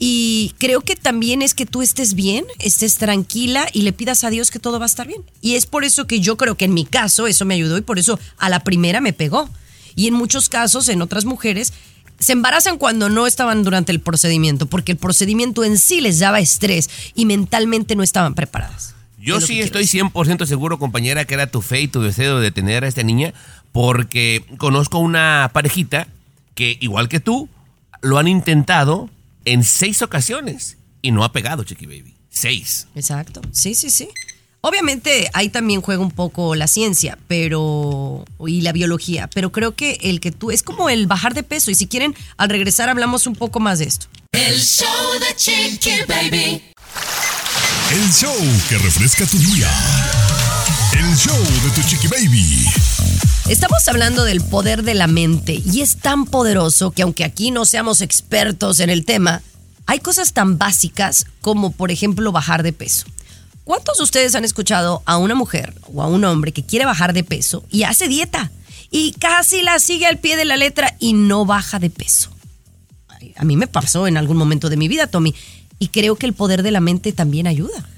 Speaker 4: Y creo que también es que tú estés bien, estés tranquila y le pidas a Dios que todo va a estar bien. Y es por eso que yo creo que en mi caso eso me ayudó y por eso a la primera me pegó. Y en muchos casos, en otras mujeres, se embarazan cuando no estaban durante el procedimiento, porque el procedimiento en sí les daba estrés y mentalmente no estaban preparadas.
Speaker 2: Yo
Speaker 4: Es
Speaker 2: sí estoy 100% seguro, compañera, que era tu fe y tu deseo de tener a esta niña, porque conozco una parejita que, igual que tú, lo han intentado en seis ocasiones y no ha pegado, Chiqui Baby. Seis.
Speaker 4: Exacto. Sí, sí, sí. Obviamente ahí también juega un poco la ciencia, pero y la biología, pero creo que el que tú es como el bajar de peso y si quieren al regresar hablamos un poco más de esto.
Speaker 6: El show de Chiqui Baby.
Speaker 1: El show que refresca tu día. El show de tu chiqui baby.
Speaker 4: Estamos hablando del poder de la mente y es tan poderoso que aunque aquí no seamos expertos en el tema, hay cosas tan básicas como por ejemplo bajar de peso. ¿Cuántos de ustedes han escuchado a una mujer o a un hombre que quiere bajar de peso y hace dieta y casi la sigue al pie de la letra y no baja de peso? A mí me pasó en algún momento de mi vida, Tommy, y creo que el poder de la mente también ayuda.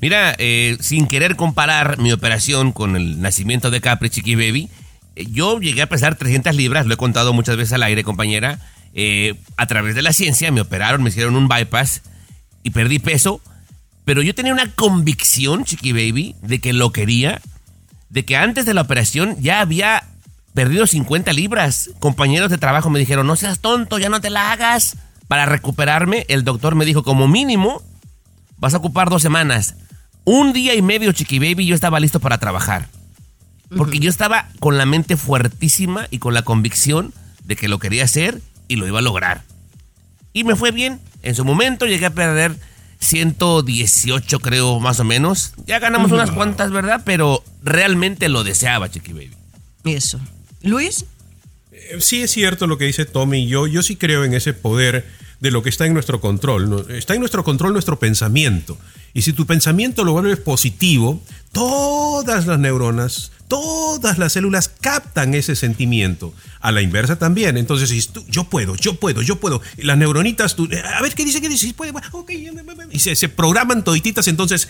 Speaker 2: Mira, eh, sin querer comparar mi operación con el nacimiento de Capri Chiqui Baby, yo llegué a pesar 300 libras, lo he contado muchas veces al aire, compañera. Eh, a través de la ciencia me operaron, me hicieron un bypass y perdí peso. Pero yo tenía una convicción, Chiqui Baby, de que lo quería, de que antes de la operación ya había perdido 50 libras. Compañeros de trabajo me dijeron, no seas tonto, ya no te la hagas. Para recuperarme, el doctor me dijo, como mínimo, vas a ocupar dos semanas. Un día y medio, Chiqui Baby, yo estaba listo para trabajar. Porque yo estaba con la mente fuertísima y con la convicción de que lo quería hacer y lo iba a lograr. Y me fue bien. En su momento llegué a perder 118, creo, más o menos. Ya ganamos unas cuantas, ¿verdad? Pero realmente lo deseaba, Chiqui Baby.
Speaker 4: Eso. Luis.
Speaker 5: Eh, Sí es cierto lo que dice Tommy. Yo, yo sí creo en ese poder de lo que está en nuestro control. Está en nuestro control nuestro pensamiento. Y si tu pensamiento lo vuelves positivo, todas las neuronas, todas las células captan ese sentimiento. A la inversa también. Entonces, si tú, yo puedo, yo puedo, yo puedo. Las neuronitas, tú, a ver qué dice, qué dice, puede, ok, y se, se programan todititas. Entonces,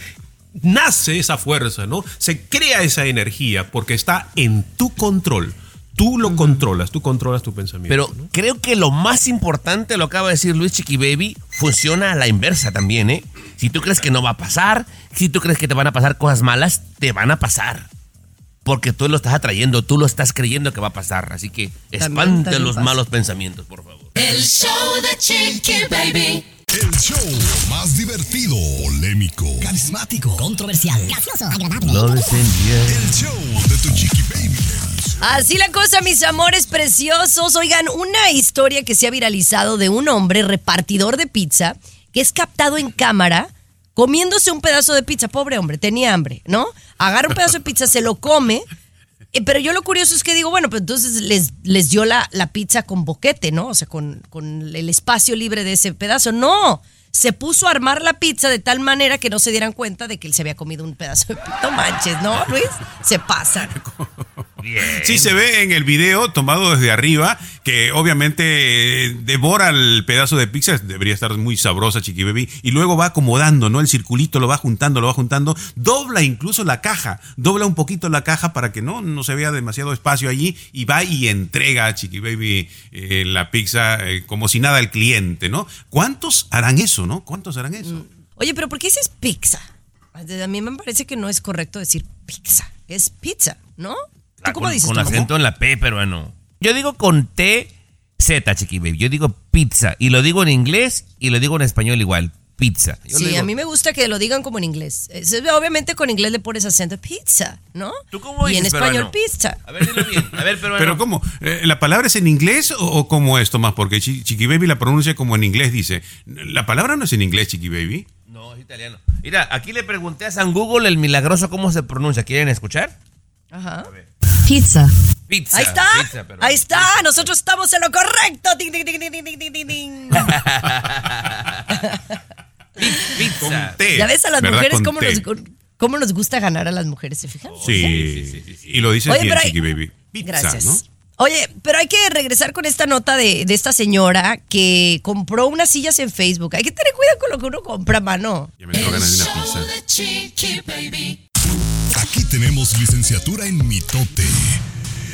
Speaker 5: nace esa fuerza, ¿no? Se crea esa energía porque está en tu control. Tú lo controlas, tú controlas tu pensamiento.
Speaker 2: Pero creo que lo más importante, lo acaba de decir Luis Chiqui Baby, funciona a la inversa también, ¿eh? Si tú crees que no va a pasar, si tú crees que te van a pasar cosas malas, te van a pasar. Porque tú lo estás atrayendo, tú lo estás creyendo que va a pasar. Así que espante
Speaker 6: también
Speaker 2: los
Speaker 6: pasa.
Speaker 2: malos pensamientos, por favor.
Speaker 6: El show de Chiqui Baby.
Speaker 1: El show más divertido, polémico,
Speaker 8: Carismático, controversial, gracioso, agradable.
Speaker 1: el show de tu chiqui baby.
Speaker 4: Así la cosa, mis amores preciosos. Oigan, una historia que se ha viralizado de un hombre repartidor de pizza que es captado en cámara comiéndose un pedazo de pizza. Pobre hombre, tenía hambre, ¿no? Agarra un pedazo de pizza, se lo come. eh, Pero yo lo curioso es que digo, bueno, pues entonces les, les dio la, la pizza con boquete, ¿no? O sea, con, con el espacio libre de ese pedazo. No, se puso a armar la pizza de tal manera que no se dieran cuenta de que él se había comido un pedazo de pizza. Manches, ¿no, Luis? Se pasa.
Speaker 5: Sí, se ve en el video tomado desde arriba que obviamente eh, devora el pedazo de pizza, debería estar muy sabrosa Chiqui Baby, y luego va acomodando, ¿no? El circulito lo va juntando, lo va juntando, dobla incluso la caja, dobla un poquito la caja para que no, no se vea demasiado espacio allí y va y entrega a Chiqui Baby eh, la pizza eh, como si nada al cliente, ¿no? ¿Cuántos harán eso, no? ¿Cuántos harán eso?
Speaker 4: Oye, pero ¿por qué dices pizza? A mí me parece que no es correcto decir pizza. Es pizza, ¿no? ¿Tú cómo
Speaker 2: con,
Speaker 4: dices?
Speaker 2: con
Speaker 4: tú?
Speaker 2: acento en la P, peruano. Yo digo con T, Z, Chiqui Baby. Yo digo pizza. Y lo digo en inglés y lo digo en español igual. Pizza. Yo
Speaker 4: Sí,
Speaker 2: digo-
Speaker 4: a mí me gusta que lo digan como en inglés. Es- obviamente con inglés le pones acento pizza, ¿no?
Speaker 2: ¿Tú cómo
Speaker 4: y en
Speaker 2: dices,
Speaker 4: español
Speaker 2: peruano?
Speaker 4: pizza.
Speaker 2: A ver, dilo bien. A ver, peruano.
Speaker 5: Pero ¿cómo? Eh, ¿La palabra es en inglés o, o cómo es, Tomás? Porque Chi- Chiqui Baby la pronuncia como en inglés, dice. La palabra no es en inglés, Chiqui Baby.
Speaker 2: No, es italiano. Mira, aquí le pregunté a San Google el milagroso cómo se pronuncia. ¿Quieren escuchar?
Speaker 4: Ajá.
Speaker 7: Pizza.
Speaker 2: Pizza.
Speaker 4: Ahí está.
Speaker 2: pizza, pero-
Speaker 4: Ahí está. Nosotros estamos en lo correcto. Ting, ting, ting.
Speaker 2: Pizza.
Speaker 4: Ya ves a las mujeres
Speaker 5: Con
Speaker 4: cómo nos, cómo nos gusta ganar a las mujeres, ¿se fijan?
Speaker 5: Sí, y lo dices
Speaker 4: Oye,
Speaker 5: bien,
Speaker 4: pero hay-
Speaker 5: Chiqui Baby. Pizza,
Speaker 4: Gracias.
Speaker 5: ¿no?
Speaker 4: Oye, pero hay que regresar con esta nota de, de esta señora que compró unas sillas en Facebook. Hay que tener cuidado con lo que uno compra, mano.
Speaker 5: Ya me entró ganas de una
Speaker 6: Show
Speaker 5: pizza.
Speaker 1: Aquí tenemos licenciatura en mitote.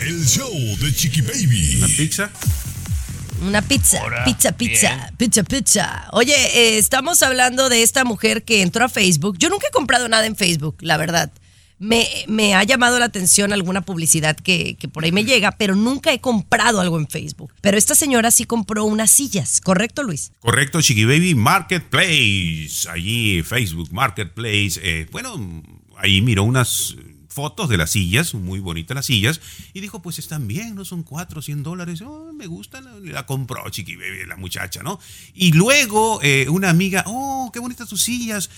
Speaker 1: El show de Chiqui Baby.
Speaker 5: ¿Una pizza?
Speaker 4: Una pizza,
Speaker 2: Ahora,
Speaker 4: pizza, pizza, pizza, pizza. Oye, eh, estamos hablando de esta mujer que entró a Facebook. Yo nunca he comprado nada en Facebook, la verdad. Me, me ha llamado la atención alguna publicidad que, que por ahí me llega, pero nunca he comprado algo en Facebook. Pero esta señora sí compró unas sillas, ¿correcto, Luis?
Speaker 5: Correcto, Chiqui Baby Marketplace. Allí, Facebook Marketplace. Eh, bueno, ahí miró unas fotos de las sillas, muy bonitas las sillas, y dijo, pues están bien, no son 4, 100 dólares. Oh, me gustan, la compró Chiqui la muchacha, ¿no? Y luego eh, una amiga, oh, qué bonitas tus sillas.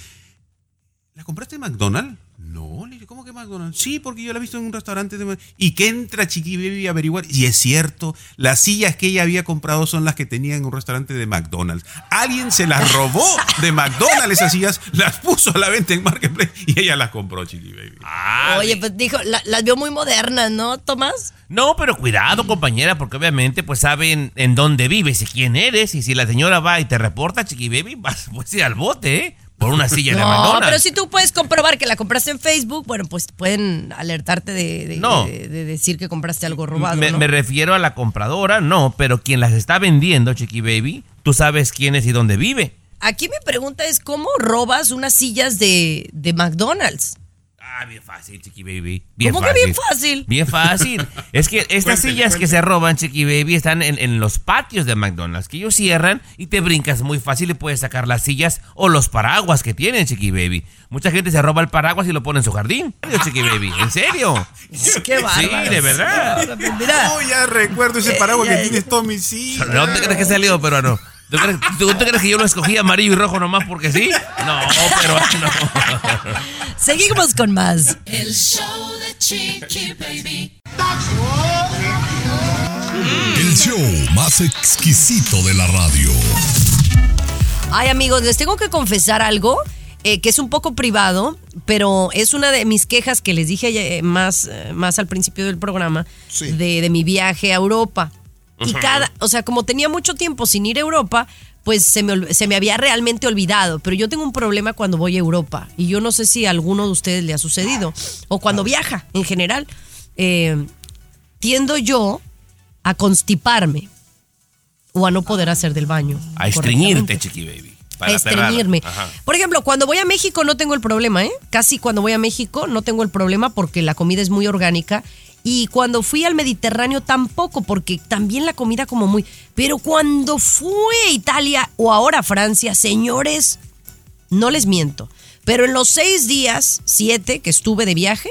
Speaker 5: ¿La compraste en McDonald's? No, le dije, ¿cómo que McDonald's? Sí, porque yo la he visto en un restaurante de... Y que entra Chiqui Baby a averiguar. Y es cierto, las sillas que ella había comprado son las que tenía en un restaurante de McDonald's. Alguien se las robó de McDonald's esas sillas, las puso a la venta en Marketplace y ella las compró, Chiqui Baby.
Speaker 2: Ah,
Speaker 4: Oye, pues dijo, la- las vio muy modernas, ¿no, Tomás?
Speaker 2: No, pero cuidado, compañera, porque obviamente pues saben en dónde vives y quién eres. Y si la señora va y te reporta, Chiqui Baby, vas pues ir al bote, ¿eh? Por una silla de
Speaker 4: No,
Speaker 2: McDonald's.
Speaker 4: pero si tú puedes comprobar que la compraste en Facebook, bueno, pues pueden alertarte de, de-
Speaker 2: No.
Speaker 4: de- de decir que compraste algo robado,
Speaker 2: me,
Speaker 4: ¿no?
Speaker 2: me refiero a la compradora, no, pero quien las está vendiendo, Chiqui Baby, tú sabes quién es y dónde vive.
Speaker 4: Aquí mi pregunta es, ¿cómo robas unas sillas de, de McDonald's?
Speaker 2: Ah, bien fácil, Chiqui Baby. Bien
Speaker 4: ¿Cómo
Speaker 2: fácil.
Speaker 4: que bien fácil?
Speaker 2: Bien fácil. Es que estas sillas que se roban, Chiqui Baby, están en, en los patios de McDonald's, que ellos cierran y te brincas muy fácil y puedes sacar las sillas o los paraguas que tienen, Chiqui Baby. Mucha gente se roba el paraguas y lo pone en su jardín. ¿En serio, Chiqui Baby? ¿En serio?
Speaker 4: Qué bárbaro.
Speaker 2: Sí, de verdad.
Speaker 4: Mira,
Speaker 5: No, ya recuerdo ese paraguas que
Speaker 4: ya.
Speaker 5: tienes, Tommy, sí.
Speaker 2: ¿De dónde crees que salió, peruano? ¿Tú crees, tú, tú crees que yo lo escogí amarillo y rojo nomás porque sí? No, pero no.
Speaker 4: seguimos con más.
Speaker 6: El show de Chiqui Baby.
Speaker 1: El show más exquisito de la radio.
Speaker 4: Ay, amigos, les tengo que confesar algo eh, que es un poco privado, pero es una de mis quejas que les dije eh, más, eh, más al principio del programa
Speaker 10: Sí.
Speaker 4: de, de mi viaje a Europa. Y cada, o sea, como tenía mucho tiempo sin ir a Europa, pues se me, se me había realmente olvidado. Pero yo tengo un problema cuando voy a Europa. Y yo no sé si a alguno de ustedes le ha sucedido. O cuando viaja en general. Eh, tiendo yo a constiparme o a no poder hacer del baño.
Speaker 2: A estreñirte, Chiqui Baby.
Speaker 4: a
Speaker 2: para cerrar.
Speaker 4: estreñirme. Por ejemplo, cuando voy a México no tengo el problema, ¿eh? Casi cuando voy a México no tengo el problema porque la comida es muy orgánica. Y cuando fui al Mediterráneo tampoco, porque también la comida como muy... Pero cuando fui a Italia o ahora a Francia, señores, no les miento. Pero en los seis días, siete que estuve de viaje,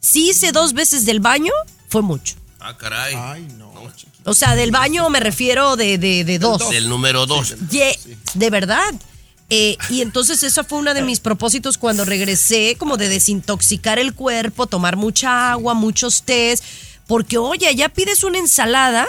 Speaker 4: si hice dos veces del baño, fue mucho.
Speaker 2: Ah, caray.
Speaker 10: Ay, no.
Speaker 4: O sea, del baño me refiero de, de, de dos.
Speaker 2: Del número dos.
Speaker 4: De verdad. Eh, y entonces eso fue uno de mis propósitos cuando regresé, como de desintoxicar el cuerpo, tomar mucha agua, muchos tés, porque oye, ya pides una ensalada,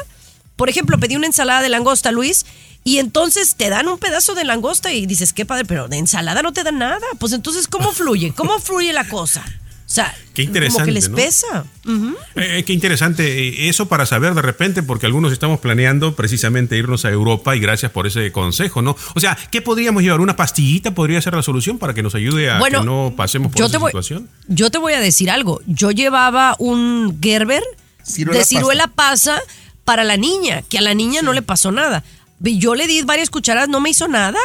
Speaker 4: por ejemplo, pedí una ensalada de langosta, Luis, y entonces te dan un pedazo de langosta y dices, qué padre, pero de ensalada no te dan nada. Pues entonces, ¿cómo fluye? ¿Cómo fluye la cosa? O sea,
Speaker 5: Qué
Speaker 4: como que les
Speaker 5: ¿no?
Speaker 4: pesa. Ujú.
Speaker 5: Eh, qué interesante eh, eso para saber de repente, porque algunos estamos planeando precisamente irnos a Europa y gracias por ese consejo, ¿no? O sea, ¿qué podríamos llevar? ¿Una pastillita podría ser la solución para que nos ayude a
Speaker 4: Bueno,
Speaker 5: que no pasemos por
Speaker 4: yo
Speaker 5: esa
Speaker 4: te voy,
Speaker 5: situación?
Speaker 4: Yo te voy a decir algo. Yo llevaba un Gerber
Speaker 10: Ciruela
Speaker 4: de ciruela pasa para la niña, que a la niña no le pasó nada. Yo le di varias cucharadas, no me hizo nada.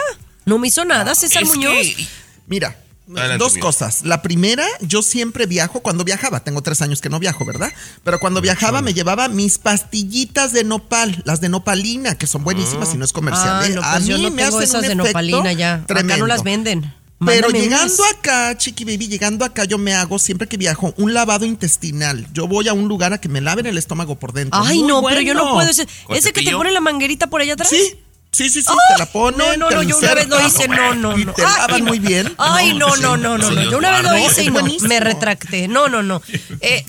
Speaker 4: No me hizo nada, César
Speaker 2: Es
Speaker 4: Muñoz.
Speaker 2: que-
Speaker 10: Mira,
Speaker 2: Adelante,
Speaker 10: dos cosas. La primera, yo siempre viajo cuando viajaba. Tengo tres años que no viajo, ¿verdad? Pero cuando viajaba me llevaba mis pastillitas de nopal, las de nopalina, que son buenísimas y no es comercial.
Speaker 4: Ah,
Speaker 10: ¿eh?
Speaker 4: no,
Speaker 10: A
Speaker 4: pues yo
Speaker 10: mí
Speaker 4: no
Speaker 10: me
Speaker 4: tengo
Speaker 10: hacen
Speaker 4: esas
Speaker 10: un
Speaker 4: de
Speaker 10: efecto
Speaker 4: nopalina ya. Acá no las venden.
Speaker 10: Pero
Speaker 4: Mándame
Speaker 10: llegando
Speaker 4: unas.
Speaker 10: acá, Chiqui Baby, llegando acá, yo me hago siempre que viajo un lavado intestinal. Yo voy a un lugar a que me laven el estómago por dentro.
Speaker 4: Ay,
Speaker 10: Muy
Speaker 4: no, pero yo no puedo. Ese,
Speaker 2: ¿Con
Speaker 4: ese que te pone la manguerita por allá atrás.
Speaker 10: Sí, sí, sí, sí, te la ponen.
Speaker 4: No, no, no, yo una vez lo hice, no, no,
Speaker 10: Y
Speaker 4: no.
Speaker 10: te
Speaker 4: Ay,
Speaker 10: lavan
Speaker 4: no.
Speaker 10: muy bien.
Speaker 4: Ay, no, no, no, no, no. Yo una vez lo hice y no, me retracté. No, no, no. Eh,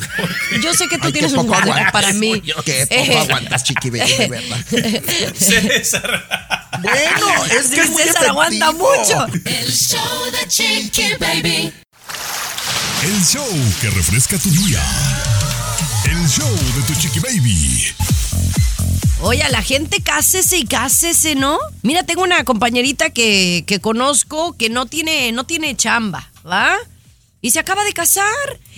Speaker 4: yo sé que tú
Speaker 10: Ay,
Speaker 4: tienes un
Speaker 10: poco
Speaker 4: consejo
Speaker 10: aguantas,
Speaker 4: para mí.
Speaker 10: Qué poco
Speaker 4: Eh,
Speaker 10: aguantas, Chiqui Baby, de verdad.
Speaker 2: César.
Speaker 10: Bueno, es que es muy
Speaker 4: César aguanta mucho.
Speaker 6: El show de Chiqui Baby.
Speaker 1: El show que refresca tu día. El show de tu chiqui baby.
Speaker 4: Oye, la gente cásese y cásese, ¿no? Mira, tengo una compañerita que, que conozco que no tiene, no tiene chamba, ¿va? Y se acaba de casar.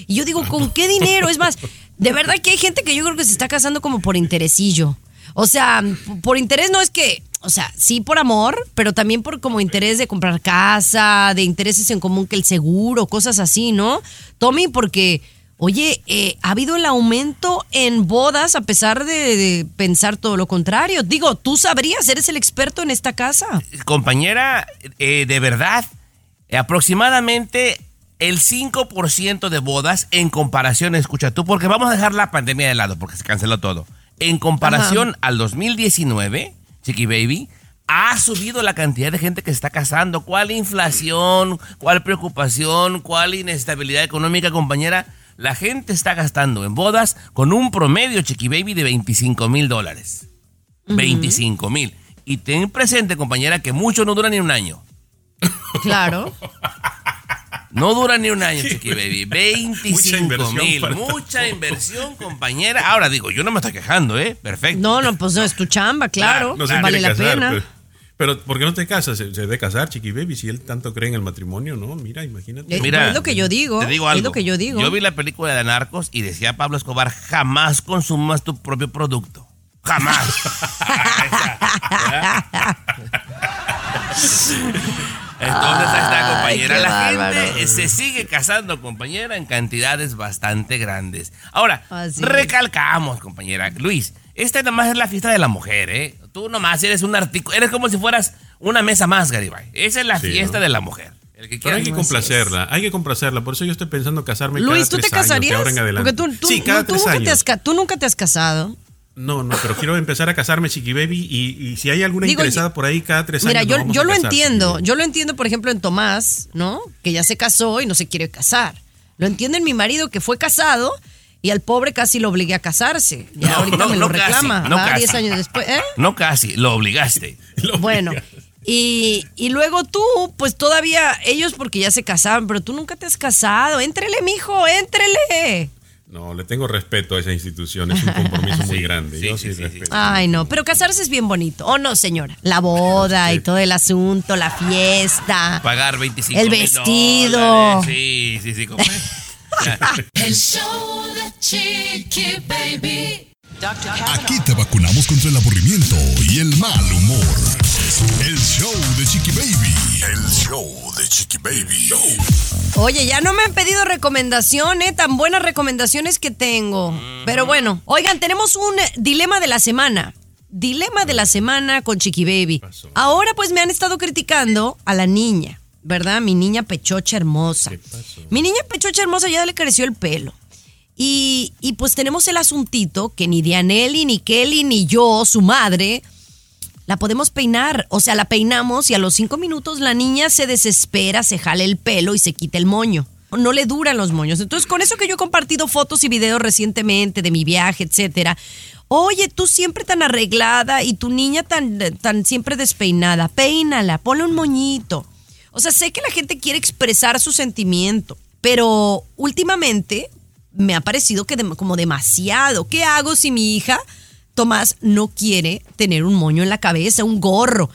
Speaker 4: Y yo digo, ¿con qué dinero? Es más, de verdad que hay gente que yo creo que se está casando como por interesillo. O sea, por interés no es que, o sea, sí por amor, pero también por como interés de comprar casa, de intereses en común que el seguro, cosas así, ¿no? Tommy, porque, oye, eh, ha habido el aumento en bodas a pesar de, de pensar todo lo contrario. Digo, tú sabrías, eres el experto en esta casa.
Speaker 2: Compañera, eh, de verdad, aproximadamente el 5% de bodas en comparación, escucha tú, porque vamos a dejar la pandemia de lado, porque se canceló todo. En comparación al 2019, Chiqui Baby, ha subido la cantidad de gente que se está casando. ¿Cuál inflación? ¿Cuál preocupación? ¿Cuál inestabilidad económica, compañera? La gente está gastando en bodas con un promedio, Chiqui Baby, de 25 mil dólares. 25 mil. Y ten presente, compañera, que mucho no dura ni un año.
Speaker 4: Claro.
Speaker 2: No dura ni un año, Chiqui Baby. 25
Speaker 5: inversión
Speaker 2: mil. Mucha inversión, compañera. Ahora digo, yo no me estoy quejando, ¿eh? Perfecto.
Speaker 4: No, no, pues no es tu chamba, claro.
Speaker 5: No se
Speaker 4: vale la
Speaker 5: casar,
Speaker 4: pena.
Speaker 5: Pero, pero ¿por qué no te casas? Se, se debe casar, Chiqui Baby, si él tanto cree en el matrimonio, ¿no? Mira, imagínate.
Speaker 4: Eh, es lo que yo digo.
Speaker 2: Te digo
Speaker 4: es
Speaker 2: algo.
Speaker 4: lo que yo digo.
Speaker 2: Yo vi la película de Narcos y decía Pablo Escobar, jamás consumas tu propio producto. Jamás. Entonces ahí está,
Speaker 4: Ay,
Speaker 2: compañera. La
Speaker 4: bárbaro.
Speaker 2: gente se sigue casando, compañera, en cantidades bastante grandes. Ahora,
Speaker 4: Así
Speaker 2: recalcamos, compañera. Luis, esta nomás es la fiesta de la mujer, ¿eh? Tú nomás eres un artículo, eres como si fueras una mesa más, Garibay. Esa es la
Speaker 5: Sí,
Speaker 2: fiesta
Speaker 5: ¿no?
Speaker 2: de la mujer. El que
Speaker 5: Pero hay que complacerla, hay que complacerla. Por eso yo estoy pensando casarme
Speaker 4: Luis,
Speaker 5: cada
Speaker 4: ¿tú te
Speaker 5: tres años, de
Speaker 4: casarías?
Speaker 5: ahora en adelante.
Speaker 4: Porque tú, tú-
Speaker 5: sí, cada
Speaker 4: no, tú
Speaker 5: tres
Speaker 4: nunca
Speaker 5: años.
Speaker 4: te has, tú nunca te has casado.
Speaker 5: No, no, pero quiero empezar a casarme, Chiqui Baby, y, y si hay alguna
Speaker 4: Digo,
Speaker 5: interesada por ahí cada tres
Speaker 4: Mira,
Speaker 5: años.
Speaker 4: yo,
Speaker 5: vamos
Speaker 4: yo
Speaker 5: a
Speaker 4: lo
Speaker 5: casar,
Speaker 4: entiendo.
Speaker 5: Chiqui
Speaker 4: Yo lo entiendo, por ejemplo, en Tomás, ¿no? Que ya se casó y no se quiere casar. Lo entiendo en mi marido que fue casado y al pobre casi lo obligué a casarse. Ya
Speaker 2: No,
Speaker 4: ahorita
Speaker 2: no,
Speaker 4: me
Speaker 2: no
Speaker 4: lo
Speaker 2: casi,
Speaker 4: reclama.
Speaker 2: no
Speaker 4: va,
Speaker 2: casi.
Speaker 4: 10 años después. ¿eh?
Speaker 2: No casi, lo obligaste.
Speaker 4: Bueno. Y, y luego tú, pues todavía, ellos porque ya se casaron, pero tú nunca te has casado. Éntrele, mijo, éntrele.
Speaker 5: No, le tengo respeto a esa institución, es un compromiso muy grande. yo sí, respeto.
Speaker 4: Ay, no, pero casarse es bien bonito. ¿O no, señora? La boda y todo el asunto, la fiesta.
Speaker 2: Pagar 25
Speaker 4: El
Speaker 2: mil
Speaker 4: vestido.
Speaker 2: dólares. Sí, sí, sí.
Speaker 6: El show de Chiqui Baby.
Speaker 1: Aquí te vacunamos contra el aburrimiento y el mal humor. El show de Chiqui Baby. El show de Chiqui Baby.
Speaker 4: Oye, ya no me han pedido recomendaciones, tan buenas recomendaciones que tengo. Pero bueno, oigan, tenemos un eh, dilema de la semana. Dilema de la semana con Chiqui Baby. Ahora pues me han estado criticando a la niña, ¿verdad? Mi niña pechocha hermosa. Mi niña pechocha hermosa ya le creció el pelo. Y, y pues tenemos el asuntito que ni Dianelli, ni Kelly, ni yo, su madre, la podemos peinar. O sea, la peinamos y a los cinco minutos la niña se desespera, se jala el pelo y se quita el moño. No le duran los moños. Entonces, con eso que yo he compartido fotos y videos recientemente de mi viaje, etcétera. Oye, tú siempre tan arreglada y tu niña tan, tan siempre despeinada. Peínala, ponle un moñito. O sea, sé que la gente quiere expresar su sentimiento, pero últimamente me ha parecido que como demasiado. ¿Qué hago si mi hija, Tomás, no quiere tener un moño en la cabeza, un gorro?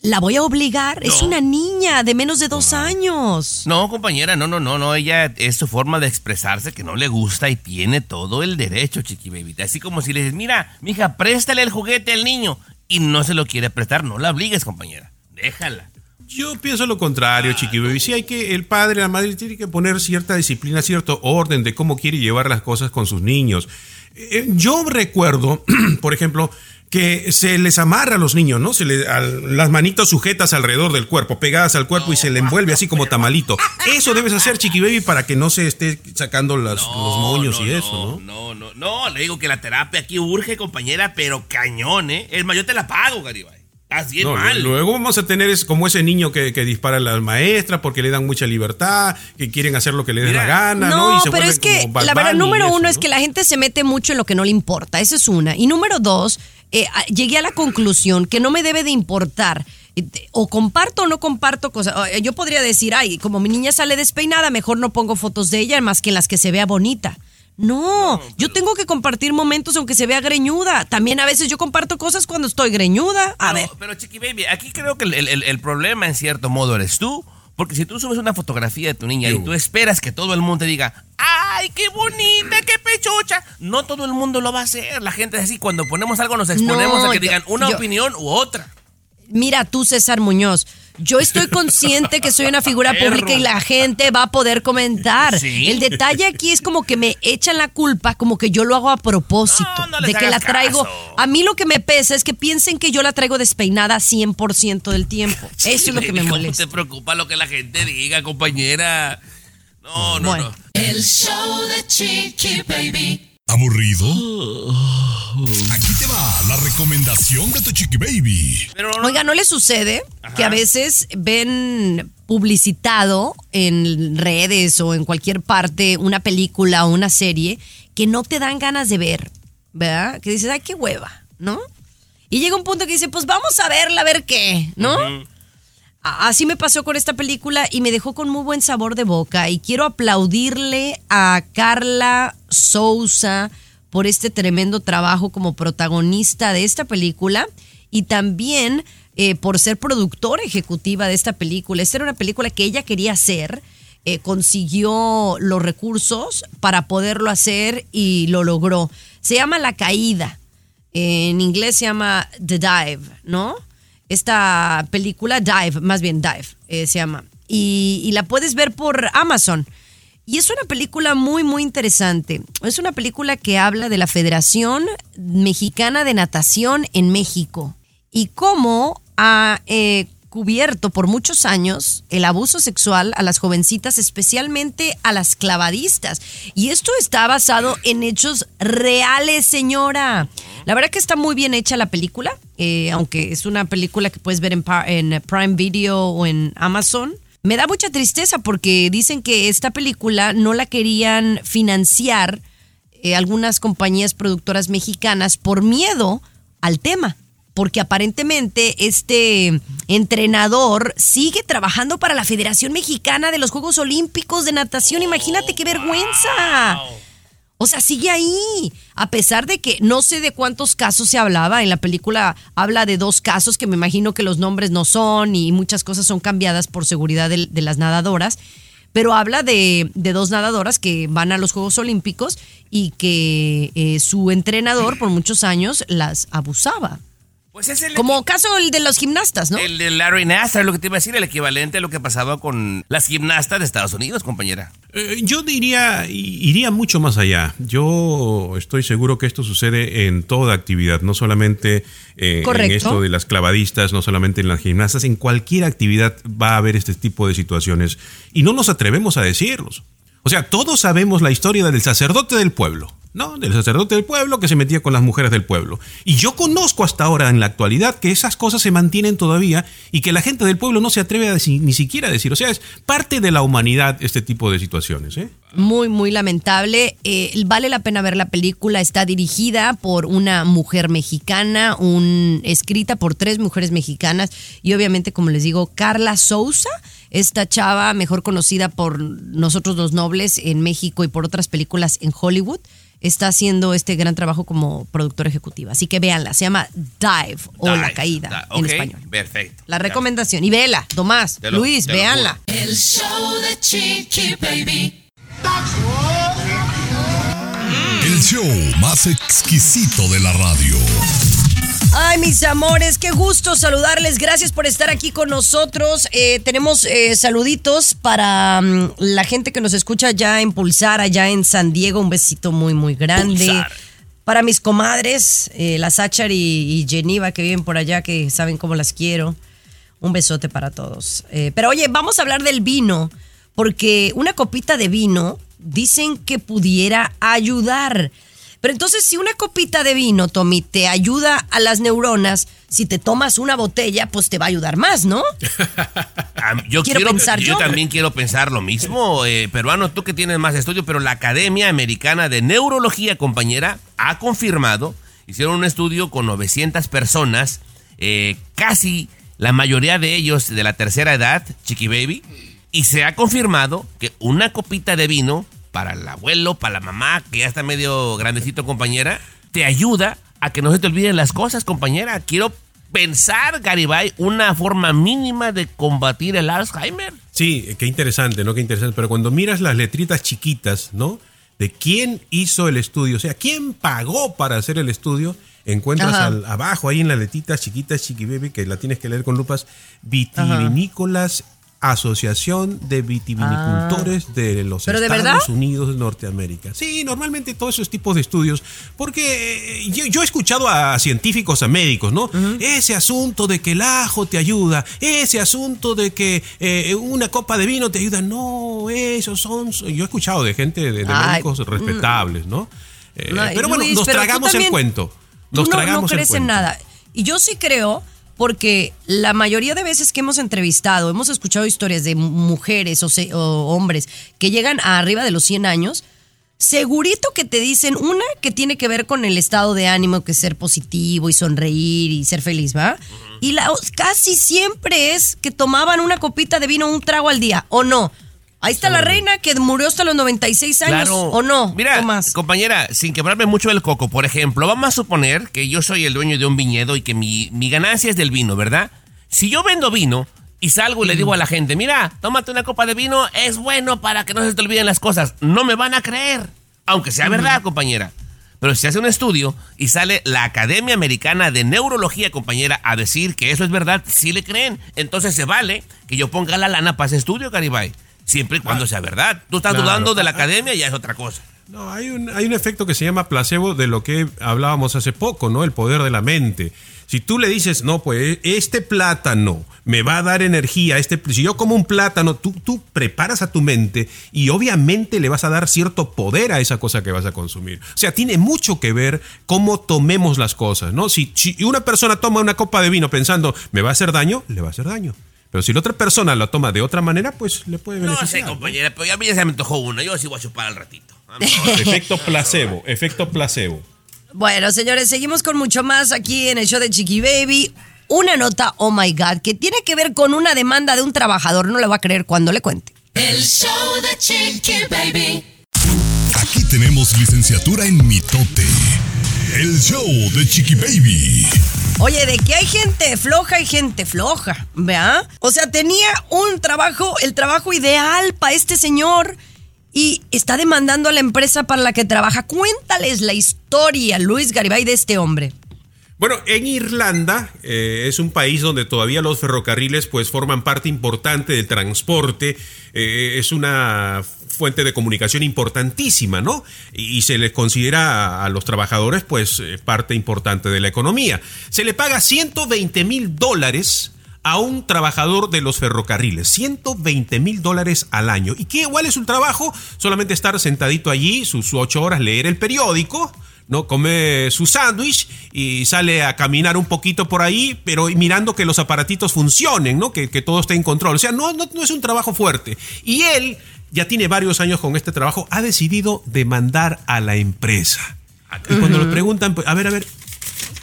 Speaker 4: La voy a obligar. Es una niña de menos de dos años.
Speaker 2: No, compañera, no, no, no, no. Ella es su forma de expresarse que no le gusta y tiene todo el derecho, chiqui baby. Así como si le dices, mira, mija, préstale el juguete al niño y no se lo quiere prestar, no la obligues, compañera. Déjala.
Speaker 5: Yo pienso lo contrario, Chiqui Baby. Sí hay que, el padre, la madre tiene que poner cierta disciplina, cierto orden de cómo quiere llevar las cosas con sus niños. Eh, yo recuerdo, por ejemplo, que se les amarra a los niños, ¿no? Se le, al- las manitas sujetas alrededor del cuerpo, pegadas al cuerpo y se le envuelve así como tamalito. Eso debes hacer, Chiqui Baby, para que no se esté sacando las- los moños y eso, ¿no?
Speaker 2: No, no, no, le digo que la terapia aquí urge, compañera, pero cañón, ¿eh? Más, yo te la pago, Garibay. Estás bien
Speaker 5: No,
Speaker 2: mal.
Speaker 5: Luego vamos a tener es como ese niño que, que dispara a la maestra porque le dan mucha libertad, que quieren hacer lo que les dé la gana, ¿no?
Speaker 4: No,
Speaker 5: Y se
Speaker 4: pero es que la verdad, número
Speaker 5: eso,
Speaker 4: uno
Speaker 5: ¿no?
Speaker 4: es que la gente se mete mucho en lo que no le importa. Esa es una. Y número dos, eh, llegué a la conclusión que no me debe de importar. eh, O comparto o no comparto cosas. Eh, Yo podría decir, ay, como mi niña sale despeinada, mejor no pongo fotos de ella más que en las que se vea bonita. No, yo tengo que compartir momentos aunque se vea greñuda. También a veces yo comparto cosas cuando estoy greñuda. A ver.
Speaker 2: Pero, Chiqui Baby, aquí creo que el, el- el problema en cierto modo eres tú. Porque si tú subes una fotografía de tu niña y tú esperas que todo el mundo te diga, ¡ay, qué bonita, qué pechocha! No todo el mundo lo va a hacer. La gente es así. Cuando ponemos algo nos exponemos
Speaker 4: No,
Speaker 2: a que
Speaker 4: yo-
Speaker 2: digan una
Speaker 4: yo-
Speaker 2: opinión u otra.
Speaker 4: Mira tú, César Muñoz, yo estoy consciente que soy una figura pública y la gente va a poder comentar.
Speaker 2: Sí.
Speaker 4: El detalle aquí es como que me echan la culpa, como que yo lo hago a propósito,
Speaker 2: no
Speaker 4: de que la traigo.
Speaker 2: caso.
Speaker 4: A mí lo que me pesa es que piensen que yo la traigo despeinada 100% del tiempo. Eso es lo que me
Speaker 2: Baby, ¿cómo
Speaker 4: molesta.
Speaker 2: te preocupa lo que la gente diga, compañera? No, no,
Speaker 4: Bueno.
Speaker 2: no.
Speaker 6: El show de Chiqui Baby.
Speaker 1: ¿Aburrido? Aquí te va la recomendación de tu chiqui baby.
Speaker 4: Oiga, ¿no le sucede que a veces ven publicitado en redes o en cualquier parte una película o una serie que no te dan ganas de ver? ¿Verdad? Que dices, ay, qué hueva, ¿no? Y llega un punto que dice, pues vamos a verla, a ver qué, ¿no? Así me pasó con esta película y me dejó con muy buen sabor de boca. Y quiero aplaudirle a Carla Souza por este tremendo trabajo como protagonista de esta película y también eh, por ser productora ejecutiva de esta película. Esta era una película que ella quería hacer. eh, consiguió los recursos para poderlo hacer y lo logró. Se llama La Caída. En inglés se llama The Dive, ¿no? Esta película, Dive, más bien Dive, eh, se llama. Y la puedes ver por Amazon. Y es una película muy, muy interesante. Es una película que habla de la Federación Mexicana de Natación en México y cómo ha eh, cubierto por muchos años el abuso sexual a las jovencitas, especialmente a las clavadistas. Y esto está basado en hechos reales, señora. La verdad que está muy bien hecha la película, eh, aunque es una película que puedes ver en, en Prime Video o en Amazon. Me da mucha tristeza porque dicen que esta película no la querían financiar eh, algunas compañías productoras mexicanas por miedo al tema. Porque aparentemente este entrenador sigue trabajando para la Federación Mexicana de los Juegos Olímpicos de Natación. Imagínate qué vergüenza. O sea, sigue ahí. A pesar de que no sé de cuántos casos se hablaba. En la película habla de dos casos que me imagino que los nombres no son y muchas cosas son cambiadas por seguridad de, las nadadoras. Pero habla de, de dos nadadoras que van a los Juegos Olímpicos y que eh, su entrenador por muchos años las abusaba.
Speaker 2: Pues es el
Speaker 4: Como caso el de los gimnastas, ¿no?
Speaker 2: El de Larry Nassar, lo que te iba a decir, el equivalente a lo que pasaba con las gimnastas de Estados Unidos, compañera.
Speaker 5: Eh, Yo diría, iría mucho más allá. Yo estoy seguro que esto sucede en toda actividad, no solamente eh, en esto de las clavadistas, no solamente en las gimnastas, en cualquier actividad va a haber este tipo de situaciones y no nos atrevemos a decirlos. O sea, todos sabemos la historia del sacerdote del pueblo, ¿no? Del sacerdote del pueblo que se metía con las mujeres del pueblo. Y yo conozco hasta ahora en la actualidad que esas cosas se mantienen todavía y que la gente del pueblo no se atreve a ni siquiera a decir. O sea, es parte de la humanidad este tipo de situaciones, ¿eh?
Speaker 4: Muy, muy lamentable. Eh, vale la pena ver la película. Está dirigida por una mujer mexicana, un, escrita por tres mujeres mexicanas y obviamente, como les digo, Carla Souza, esta chava mejor conocida por Nosotros los Nobles en México y por otras películas en Hollywood, está haciendo este gran trabajo como productora ejecutiva. Así que véanla, se llama Dive o La Caída
Speaker 2: da-
Speaker 4: en español.
Speaker 2: Perfecto.
Speaker 4: La recomendación. Y vela, Tomás,
Speaker 2: lo-
Speaker 4: Luis, véanla.
Speaker 6: El show de Chiqui Baby.
Speaker 1: El show más exquisito de la radio.
Speaker 4: Ay, mis amores, qué gusto saludarles. Gracias por estar aquí con nosotros. Eh, tenemos eh, saluditos para mm, la gente que nos escucha ya en Pulsar, allá en San Diego. Un besito muy, muy grande.
Speaker 2: Pulsar.
Speaker 4: Para mis comadres, eh, la Sachar y, y Geneva, que viven por allá, que saben cómo las quiero. Un besote para todos. Eh, pero oye, vamos a hablar del vino, porque una copita de vino dicen que pudiera ayudar. Pero entonces, si una copita de vino, Tommy, te ayuda a las neuronas, si te tomas una botella, pues te va a ayudar más, ¿no?
Speaker 2: Yo
Speaker 4: Quiero
Speaker 2: quiero,
Speaker 4: pensar
Speaker 2: yo
Speaker 4: yo.
Speaker 2: también quiero pensar lo mismo, eh, peruano, tú que tienes más estudio, pero la Academia Americana de Neurología, compañera, ha confirmado, hicieron un estudio con 900 personas, eh, casi la mayoría de ellos de la tercera edad, Chiqui Baby, y se ha confirmado que una copita de vino para el abuelo, para la mamá, que ya está medio grandecito, compañera, te ayuda a que no se te olviden las cosas, compañera. Quiero pensar, Garibay, una forma mínima de combatir el Alzheimer.
Speaker 5: Sí, qué interesante, ¿no? Qué interesante. Pero cuando miras las letritas chiquitas, ¿no? De quién hizo el estudio, o sea, quién pagó para hacer el estudio, encuentras al- abajo, ahí en las letritas chiquitas, chiqui baby, que la tienes que leer con lupas, Vitivinícolas Asociación de Vitivinicultores de los
Speaker 4: Ah. ¿Pero de
Speaker 5: Estados
Speaker 4: verdad?
Speaker 5: Unidos de Norteamérica. Sí, normalmente todos esos tipos de estudios, porque eh, yo, yo he escuchado a científicos, a médicos, ¿no? Ese asunto de que el ajo te ayuda, ese asunto de que eh, una copa de vino te ayuda, no, esos son... Yo he escuchado de gente, de, de
Speaker 4: Ay,
Speaker 5: médicos respetables, ¿no? Eh,
Speaker 4: No,
Speaker 5: pero bueno,
Speaker 4: Luis,
Speaker 5: nos
Speaker 4: pero
Speaker 5: tragamos el cuento. Nos
Speaker 4: no,
Speaker 5: tragamos
Speaker 4: no
Speaker 5: el
Speaker 4: crees en
Speaker 5: cuento.
Speaker 4: nada. Y yo sí creo, porque la mayoría de veces que hemos entrevistado, hemos escuchado historias de mujeres o, se- o hombres que llegan a arriba de los 100 años, segurito que te dicen una que tiene que ver con el estado de ánimo, que es ser positivo y sonreír y ser feliz, ¿va? Y la, casi siempre es que tomaban una copita de vino, un trago al día, ¿o no? Ahí está la reina que murió hasta los 96 años,
Speaker 2: Claro.
Speaker 4: ¿o no?
Speaker 2: Mira,
Speaker 4: Tomás?
Speaker 2: compañera, sin quebrarme mucho el coco, por ejemplo, vamos a suponer que yo soy el dueño de un viñedo y que mi, mi ganancia es del vino, ¿verdad? Si yo vendo vino y salgo y le digo a la gente, mira, tómate una copa de vino, es bueno para que no se te olviden las cosas, no me van a creer, aunque sea verdad, compañera. Pero si hace un estudio y sale la Academia Americana de Neurología, compañera, a decir que eso es verdad, sí le creen. Entonces se vale que yo ponga la lana para ese estudio, Caribay. Siempre y cuando sea verdad. Tú estás
Speaker 5: Claro.
Speaker 2: dudando de la academia, ya es otra cosa.
Speaker 5: No, hay un, hay un efecto que se llama placebo de lo que hablábamos hace poco, ¿no? El poder de la mente. Si tú le dices, no, pues este plátano me va a dar energía, este, si yo como un plátano, tú, tú preparas a tu mente y obviamente le vas a dar cierto poder a esa cosa que vas a consumir. O sea, tiene mucho que ver cómo tomemos las cosas, ¿no? Si, si una persona toma una copa de vino pensando, me va a hacer daño, le va a hacer daño. Pero si la otra persona la toma de otra manera, pues le puede
Speaker 2: No
Speaker 5: beneficiar.
Speaker 2: sé, compañera, pero ya a mí ya se me antojó una. Yo sí voy a chupar al ratito.
Speaker 5: Efecto placebo, efecto placebo.
Speaker 4: Bueno, señores, seguimos con mucho más aquí en el show de Chiqui Baby. Una nota, oh my God, que tiene que ver con una demanda de un trabajador. No le va a creer cuando le cuente.
Speaker 6: El show de Chiqui Baby.
Speaker 1: Aquí tenemos licenciatura en mitote. El show de Chiqui Baby.
Speaker 4: Oye, de que hay gente floja y gente floja, ¿vea? O sea, tenía un trabajo, el trabajo ideal para este señor y está demandando a la empresa para la que trabaja. Cuéntales la historia, Luis Garibay, de este hombre.
Speaker 5: Bueno, en Irlanda eh, es un país donde todavía los ferrocarriles pues forman parte importante del transporte, eh, es una fuente de comunicación importantísima, ¿no? Y, se les considera a, los trabajadores pues eh, parte importante de la economía. Se le paga 120 mil dólares a un trabajador de los ferrocarriles, 120 mil dólares al año. ¿Y qué igual es un trabajo? Solamente estar sentadito allí, sus ocho horas, leer el periódico, ¿no? Come su sándwich y sale a caminar un poquito por ahí, pero mirando que los aparatitos funcionen, ¿no? Que, todo esté en control. O sea, no, no es un trabajo fuerte. Y él ya tiene varios años con este trabajo, ha decidido demandar a la empresa. Y cuando le preguntan, pues, a ver, a ver,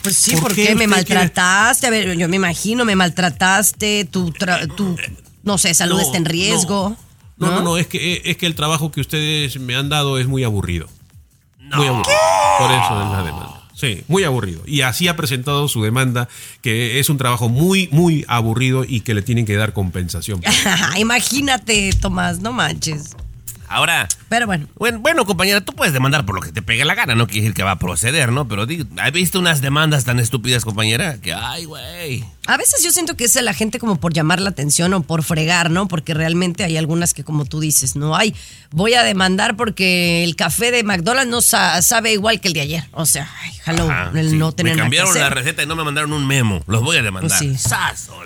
Speaker 4: Pues sí,
Speaker 5: ¿Por
Speaker 4: ¿por,
Speaker 5: qué
Speaker 4: qué, me
Speaker 5: quiere-
Speaker 4: maltrataste? A ver, yo me imagino, me maltrataste, tu, tra- tu no sé, salud
Speaker 5: No,
Speaker 4: está en riesgo.
Speaker 5: No, no, no, es que, es que el trabajo que ustedes me han dado es muy aburrido. Muy aburrido. Por eso es la demanda. Sí, muy aburrido. Y así ha presentado su demanda, que es un trabajo muy, muy aburrido y que le tienen que dar compensación.
Speaker 4: Imagínate, Tomás, no manches.
Speaker 2: Ahora,
Speaker 4: Pero bueno.
Speaker 2: bueno, bueno, compañera, tú puedes demandar por lo que te pegue la gana, no quiere decir que va a proceder, ¿no? Pero ¿has visto unas demandas tan estúpidas, compañera? Que, ay, güey.
Speaker 4: A veces yo siento que es a la gente como por llamar la atención o por fregar, ¿no? Porque realmente hay algunas que como tú dices, no hay. Voy a demandar porque el café de McDonald's no sa- sabe igual que el de ayer. O sea, ay, hello, el
Speaker 2: sí.
Speaker 4: no tener
Speaker 2: Me
Speaker 4: nada que
Speaker 2: cambiaron la receta y no me mandaron un memo. Los voy a demandar.
Speaker 4: Sí.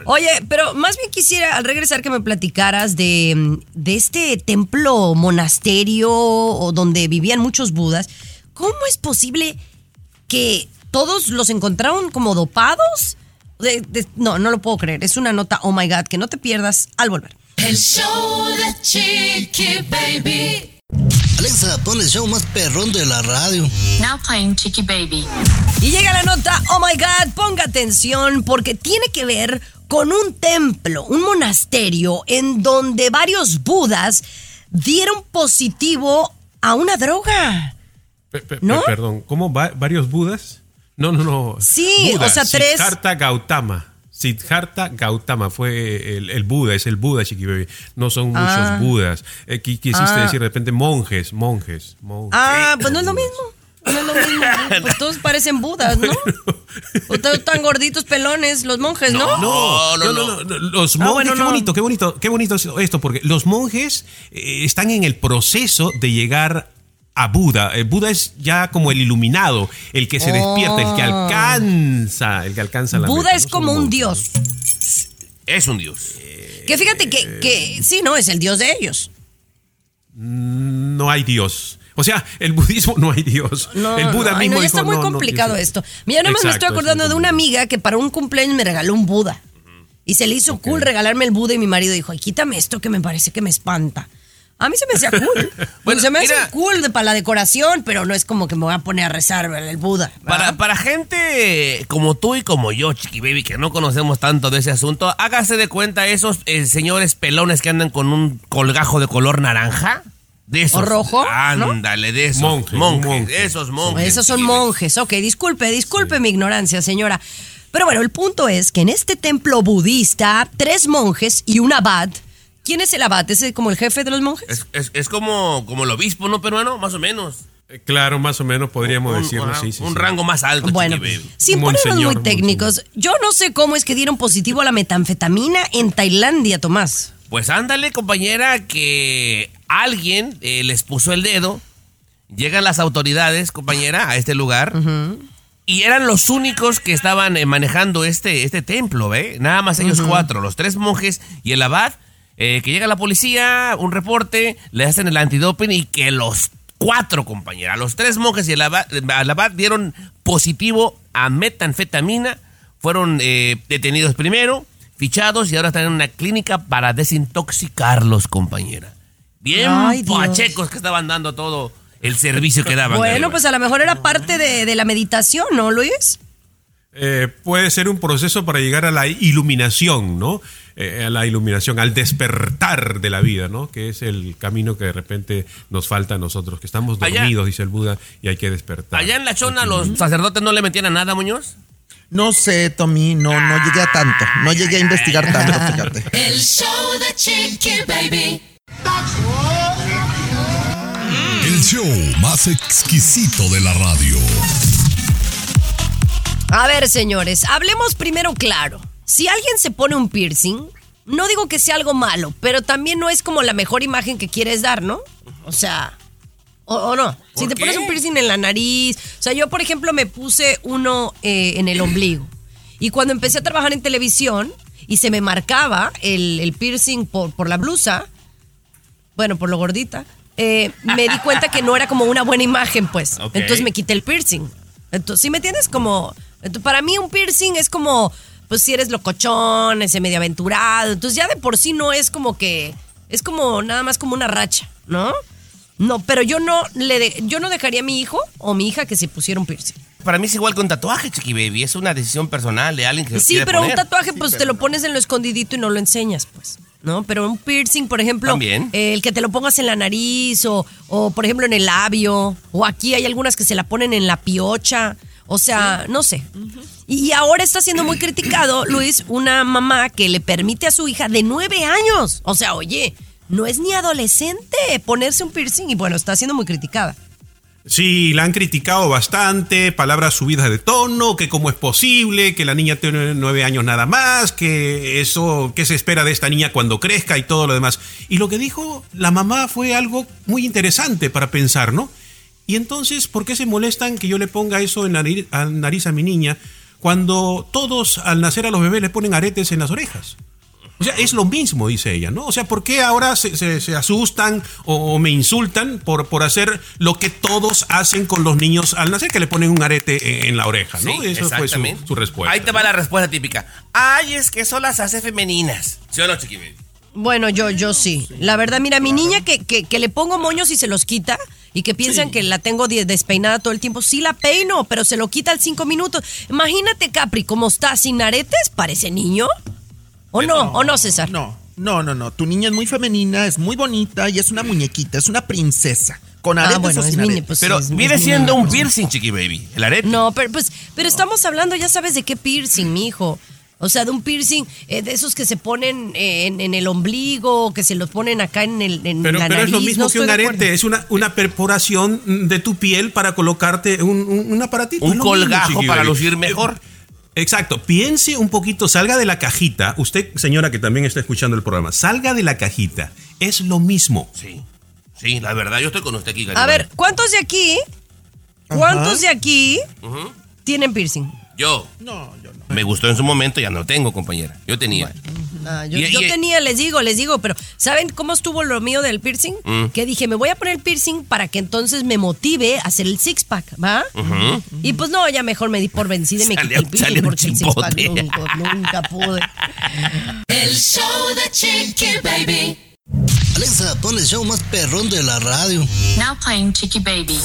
Speaker 4: Oye, pero más bien quisiera al regresar que me platicaras de, de este templo monasterio o donde vivían muchos budas. ¿Cómo es posible que todos los encontraron como dopados? De- de- no, no lo puedo creer. Es una nota, oh my God, que no te pierdas al volver.
Speaker 6: El show de Chiqui Baby.
Speaker 8: Alexa, pon el show más perrón de la radio.
Speaker 9: Now playing Chicky Baby.
Speaker 4: Y llega la nota, oh my God, ponga atención porque tiene que ver con un templo, un monasterio en donde varios budas dieron positivo a una droga.
Speaker 5: Pe- pe-
Speaker 4: ¿No?
Speaker 5: pe- Perdón, ¿cómo va- varios budas? No, no, no.
Speaker 4: Sí, o sea, tres-
Speaker 5: Siddhartha Gautama. Siddhartha Gautama fue el, el Buda, es el Buda, Chiqui Baby. No son muchos
Speaker 4: Ah.
Speaker 5: Budas. Eh, qui- quisiste
Speaker 4: Ah.
Speaker 5: decir de repente monjes, monjes, monjes.
Speaker 4: Ah, pues no es lo mismo. No es lo mismo. Pues todos parecen budas, ¿no? O todos tan gorditos, pelones, los monjes, ¿no?
Speaker 5: No,
Speaker 2: no,
Speaker 5: no,
Speaker 2: no.
Speaker 5: no, no, Los
Speaker 4: Ah,
Speaker 5: monjes,
Speaker 4: bueno,
Speaker 5: qué
Speaker 4: no.
Speaker 5: bonito, qué bonito, qué bonito es esto, porque los monjes eh, están en el proceso de llegar a Buda. El Buda es ya como el iluminado, el que se despierta, el que
Speaker 4: Oh.
Speaker 5: alcanza, el que alcanza la
Speaker 4: Buda
Speaker 5: meta,
Speaker 4: es
Speaker 5: ¿no?
Speaker 4: como un
Speaker 5: monjes.
Speaker 4: dios.
Speaker 2: Es un dios.
Speaker 4: Que fíjate que, que sí, ¿no? Es el dios de ellos.
Speaker 5: No hay Dios. O sea, el budismo no hay Dios.
Speaker 4: No,
Speaker 5: el Buda
Speaker 4: no, ay,
Speaker 5: mismo
Speaker 4: no, ya
Speaker 5: dijo,
Speaker 4: está muy complicado esto. Mira, nada más me estoy
Speaker 5: es
Speaker 4: acordando de una amiga que para un cumpleaños me regaló un Buda. Y se le hizo cool regalarme el Buda y mi marido dijo, ay, quítame esto que me parece que me espanta. A mí se me hacía cool.
Speaker 2: Bueno,
Speaker 4: se me hace
Speaker 2: mira.
Speaker 4: cool de, para la decoración, pero no es como que me voy a poner a rezar el Buda.
Speaker 2: Para, para gente como tú y como yo, Chiqui Baby, que no conocemos tanto de ese asunto, hágase de cuenta esos eh, señores pelones que andan con un colgajo de color naranja. De esos.
Speaker 4: ¿O rojo, no?
Speaker 2: Ándale, de esos. Monjes,
Speaker 5: monje.
Speaker 2: Esos monjes.
Speaker 4: Esos son monjes. Ok, disculpe, disculpe mi ignorancia, señora. Pero bueno, el punto es que en este templo budista, tres monjes y un abad. ¿Quién es el abad? ¿Es como el jefe de los monjes?
Speaker 2: Es, es- es como, como el obispo, ¿no, peruano? Más o menos.
Speaker 5: Eh, Claro, más o menos podríamos
Speaker 2: Un-
Speaker 5: decirlo,
Speaker 2: un,
Speaker 5: sí, sí.
Speaker 2: un
Speaker 5: sí.
Speaker 2: rango más alto,
Speaker 4: Bueno, sin ponernos muy técnicos, yo no sé cómo es que dieron positivo a la metanfetamina en Tailandia, Tomás.
Speaker 2: Pues ándale, compañera, que alguien eh, les puso el dedo. Llegan las autoridades, compañera, a este lugar. Y eran los únicos que estaban eh, manejando este, este templo, ¿ve? Nada más ellos cuatro, los tres monjes y el abad. eh, que llega la policía, un reporte, le hacen el antidoping y que los cuatro, compañera, los tres monjes y el abad, el abad dieron positivo a metanfetamina. Fueron eh, detenidos primero, fichados y ahora están en una clínica para desintoxicarlos, compañera. Bien
Speaker 4: Ay, Dios.
Speaker 2: pachecos que estaban dando todo el servicio que daban.
Speaker 4: Bueno, pues a lo mejor era parte de, de la meditación, ¿no, Luis?
Speaker 5: Eh, puede ser un proceso para llegar a la iluminación, ¿no? Eh, a la iluminación, al despertar de la vida, ¿no? Que es el camino que de repente nos falta a nosotros, que estamos
Speaker 2: Allá-
Speaker 5: dormidos, dice el Buda, y hay que despertar.
Speaker 2: Allá en la chona los sacerdotes no le metían a nada, Muñoz.
Speaker 10: No sé, Tommy, no, no llegué a tanto. No llegué a investigar tanto, fíjate.
Speaker 6: El show de Chiqui Baby.
Speaker 1: El show más exquisito de la radio.
Speaker 4: A ver, señores, hablemos primero claro. Si alguien se pone un piercing, no digo que sea algo malo, pero también no es como la mejor imagen que quieres dar, ¿no? O sea, o, o no. Si
Speaker 2: ¿Por
Speaker 4: te
Speaker 2: qué?
Speaker 4: pones un piercing en la nariz, o sea, yo por ejemplo me puse uno eh, en el ombligo. Y cuando empecé a trabajar en televisión y se me marcaba el, el piercing por, por la blusa, bueno, por lo gordita, eh, me di cuenta que no era como una buena imagen, pues. Entonces me quité el piercing. Entonces, ¿sí me entiendes? Como, para mí un piercing es como, pues si eres locochón, ese medio aventurado. Entonces ya de por sí no es como que, es como nada más como una racha, ¿no? No, pero yo no le de- yo no dejaría a mi hijo o mi hija que se pusiera un piercing.
Speaker 2: Para mí es igual un tatuaje, Chiqui Baby. Es una decisión personal de alguien que se
Speaker 4: Sí, pero un tatuaje pues te lo pones en lo escondidito y no lo enseñas, pues. ¿No? Pero un piercing, por ejemplo,
Speaker 2: También.
Speaker 4: eh, el que te lo pongas en la nariz o, o, por ejemplo, en el labio. O aquí hay algunas que se la ponen en la piocha. O sea, no sé. y, y ahora está siendo muy criticado, Luis, una mamá que le permite a su hija de nueve años. O sea, oye, no es ni adolescente ponerse un piercing y bueno, está siendo muy criticada.
Speaker 5: Sí, la han criticado bastante, palabras subidas de tono, que cómo es posible, que la niña tiene nueve años nada más, que eso, que se espera de esta niña cuando crezca y todo lo demás. Y lo que dijo la mamá fue algo muy interesante para pensar, ¿no? Y entonces, ¿por qué se molestan que yo le ponga eso en la nariz, a, mi niña cuando todos al nacer a los bebés le ponen aretes en las orejas? O sea, es lo mismo, dice ella, ¿no? O sea, ¿por qué ahora se, se- se asustan o, o me insultan por, por hacer lo que todos hacen con los niños al nacer, que le ponen un arete en, en la oreja, ¿no?
Speaker 2: Sí,
Speaker 5: Eso fue su, su respuesta.
Speaker 2: Ahí te va la respuesta típica. Ay, es que eso las hace femeninas. ¿Sí o no?
Speaker 4: Bueno, yo, yo sí. La verdad, mira, mi niña que, que, que le pongo moños y se los quita y que piensan que la tengo de- despeinada todo el tiempo, sí la peino, pero se lo quita al cinco minutos. Imagínate, Capri, cómo está sin aretes, parece niño. ¿O no? ¿O no, César?
Speaker 10: No, no, no, no. Tu niña es muy femenina, es muy bonita y es una muñequita, es una princesa. Con
Speaker 4: Ah,
Speaker 10: aretes
Speaker 4: bueno,
Speaker 10: o
Speaker 4: es
Speaker 10: sin
Speaker 4: mini,
Speaker 10: aretes.
Speaker 4: pues,
Speaker 2: Pero
Speaker 4: es-
Speaker 2: viene siendo un
Speaker 4: pues.
Speaker 2: piercing, Chiqui Baby. El arete.
Speaker 4: No, pero pues, pero estamos hablando, ya sabes de qué piercing, mijo. O sea, de un piercing, eh, de esos que se ponen eh, en, en el ombligo, que se los ponen acá en, el, en
Speaker 5: Pero,
Speaker 4: la
Speaker 5: pero es lo
Speaker 4: nariz,
Speaker 5: mismo
Speaker 4: no
Speaker 5: que un arete, es una, una perforación de tu piel para colocarte un, un, un aparatito.
Speaker 2: Un
Speaker 5: mismo,
Speaker 2: colgajo para lucir mejor.
Speaker 5: Eh, Exacto, piense un poquito, salga de la cajita, usted señora que también está escuchando el programa, salga de la cajita, es lo mismo.
Speaker 2: Sí. Sí, la verdad, yo estoy con usted aquí, Gary.
Speaker 4: A ver, ¿cuántos de aquí, cuántos de aquí tienen piercing?
Speaker 2: Yo.
Speaker 10: No, yo no.
Speaker 2: Me gustó en su momento, ya no tengo, compañera. Yo tenía.
Speaker 4: Ah, yo,
Speaker 2: Y-
Speaker 4: yo
Speaker 2: y-
Speaker 4: tenía, les digo, les digo, pero ¿saben cómo estuvo lo mío del piercing?
Speaker 2: Mm.
Speaker 4: Que dije, me voy a poner piercing para que entonces me motive a hacer el six pack, ¿va? Y pues no, ya mejor me di por vencida y me quité el piercing porque el six pack
Speaker 2: chimbote.
Speaker 4: nunca, nunca pude.
Speaker 6: El show de Chiqui Baby.
Speaker 8: Alexa, pon el show más perrón de la radio.
Speaker 9: Now playing Chicky Baby.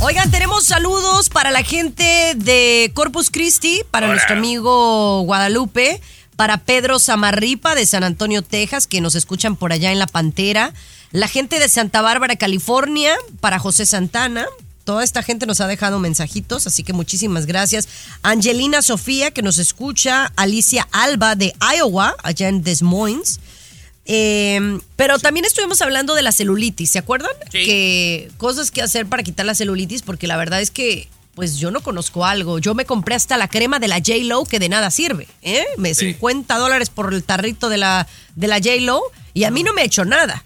Speaker 4: Oigan, tenemos saludos para la gente de Corpus Christi, para
Speaker 9: Hola.
Speaker 4: nuestro amigo Guadalupe, para Pedro Zamarripa de San Antonio, Texas, que nos escuchan por allá en La Pantera, la gente de Santa Bárbara, California, para José Santana. Toda esta gente nos ha dejado mensajitos, así que muchísimas gracias. Angelina Sofía, que nos escucha, Alicia Alba de Iowa, allá en Des Moines. Eh, pero también estuvimos hablando de la celulitis, ¿se acuerdan? Que cosas que hacer para quitar la celulitis, porque la verdad es que, pues yo no conozco algo. Yo me compré hasta la crema de la J-Lo que de nada sirve, ¿eh? Me 50 dólares por el tarrito de la, de la J-Lo y a mí no me ha hecho nada.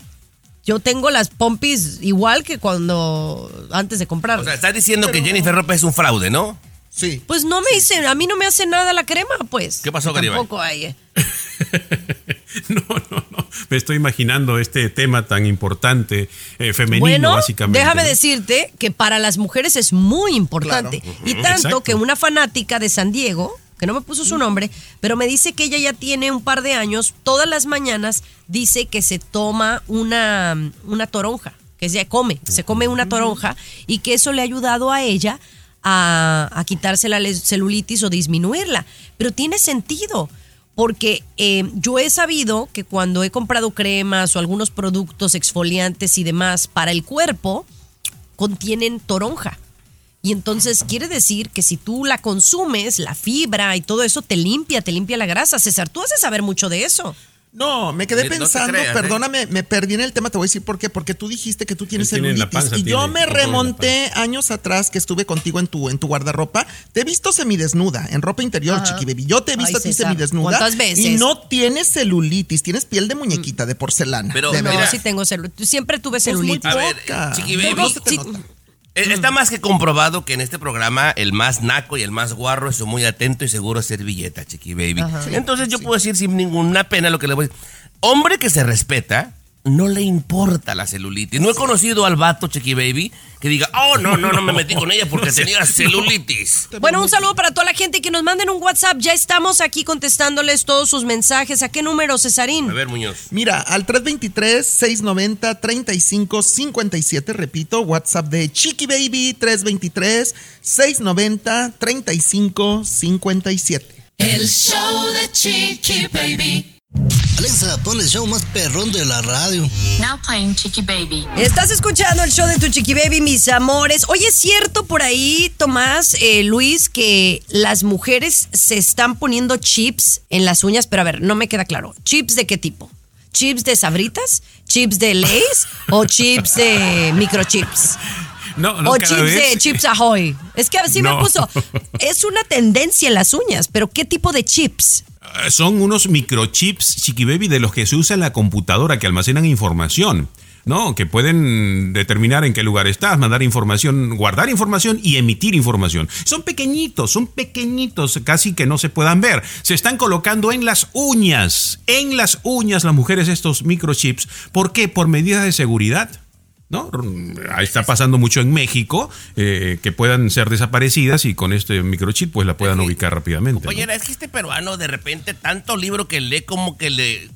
Speaker 4: Yo tengo las pompis igual que cuando antes de comprar.
Speaker 2: O sea, estás diciendo que Jennifer López es un fraude, ¿no?
Speaker 10: Sí.
Speaker 4: Pues no me hice, a mí no me hace nada la crema, pues.
Speaker 2: ¿Qué pasó, Garibay?
Speaker 4: Tampoco hay. eh.
Speaker 5: Me estoy imaginando este tema tan importante, eh, femenino,
Speaker 4: Bueno,
Speaker 5: básicamente.
Speaker 4: déjame
Speaker 5: ¿no?
Speaker 4: decirte que para las mujeres es muy importante.
Speaker 5: Claro.
Speaker 4: Y tanto
Speaker 5: Exacto.
Speaker 4: que una fanática de San Diego, que no me puso su nombre, pero me dice que ella ya tiene un par de años, todas las mañanas dice que se toma una, una toronja, que se come, se come una toronja y que eso le ha ayudado a ella a, a quitarse la celulitis o disminuirla. Pero tiene sentido. Porque eh, yo he sabido que cuando he comprado cremas o algunos productos exfoliantes y demás para el cuerpo, contienen toronja. Y entonces quiere decir que si tú la consumes, la fibra y todo eso te limpia, te limpia la grasa. César, tú de saber mucho de eso.
Speaker 10: No, me quedé
Speaker 2: No
Speaker 10: pensando,
Speaker 2: ¿eh?
Speaker 10: perdóname, me perdí en el tema, te voy a decir por qué, porque tú dijiste que tú tienes celulitis
Speaker 5: panza,
Speaker 10: y yo me remonté años atrás que estuve contigo en tu en tu guardarropa, te he visto semidesnuda, en ropa interior,
Speaker 4: Ajá.
Speaker 10: chiqui baby. Yo te he visto
Speaker 4: Ay,
Speaker 10: a ti
Speaker 4: César,
Speaker 10: semidesnuda
Speaker 4: ¿cuántas veces?
Speaker 10: y no tienes celulitis, tienes piel de muñequita de porcelana.
Speaker 2: Pero,
Speaker 10: de.
Speaker 4: No, sí tengo celulitis. Siempre tuve
Speaker 10: Pues muy
Speaker 4: celulitis.
Speaker 2: A ver,
Speaker 10: poca.
Speaker 2: Chiqui Baby.
Speaker 10: no se te
Speaker 4: Sí,
Speaker 10: nota.
Speaker 2: Eh, Está más que comprobado que en este programa el más naco y el más guarro es muy atento y seguro servilleta, Chiqui Baby.
Speaker 4: Ajá.
Speaker 2: Entonces yo puedo decir sin ninguna pena lo que le voy a decir. Hombre que se respeta, no le importa la celulitis. No he conocido al vato, Chiqui Baby, que diga, oh, no, no, no me metí con ella porque tenía celulitis.
Speaker 4: Bueno, un saludo para toda la gente que nos manden un WhatsApp. Ya estamos aquí contestándoles todos sus mensajes. ¿A qué número, Cesarín?
Speaker 2: A ver, Muñoz.
Speaker 10: Mira, al 323-690-3557, repito, WhatsApp de Chiqui Baby, 323-690-3557.
Speaker 6: El show de Chiqui Baby.
Speaker 8: Alexa, pon el show más perrón de la radio.
Speaker 9: Now playing Chicky Baby.
Speaker 4: Estás escuchando el show de tu chiqui baby, mis amores. Oye, es cierto por ahí, Tomás, eh, Luis, que las mujeres se están poniendo chips en las uñas, pero a ver, no me queda claro. ¿Chips de qué tipo? ¿Chips de sabritas? ¿Chips de Lays? ¿O chips de microchips?
Speaker 5: No, no,
Speaker 4: ¿O chips de Chips Ahoy? Es que así me puso. Es una tendencia en las uñas, pero ¿qué tipo de chips?
Speaker 5: Eh, Son unos microchips, Chiqui Baby, de los que se usa en la computadora, que almacenan información. ¿no? Que pueden determinar en qué lugar estás, mandar información, guardar información y emitir información. Son pequeñitos, son pequeñitos, casi que no se puedan ver. Se están colocando en las uñas, en las uñas las mujeres estos microchips. ¿Por qué? Por medidas de seguridad. ¿No? Está pasando mucho en México, eh, que puedan ser desaparecidas y con este microchip pues la puedan ubicar rápidamente. ¿no?
Speaker 2: Compañera, es que este peruano de repente tanto libro que lee como que le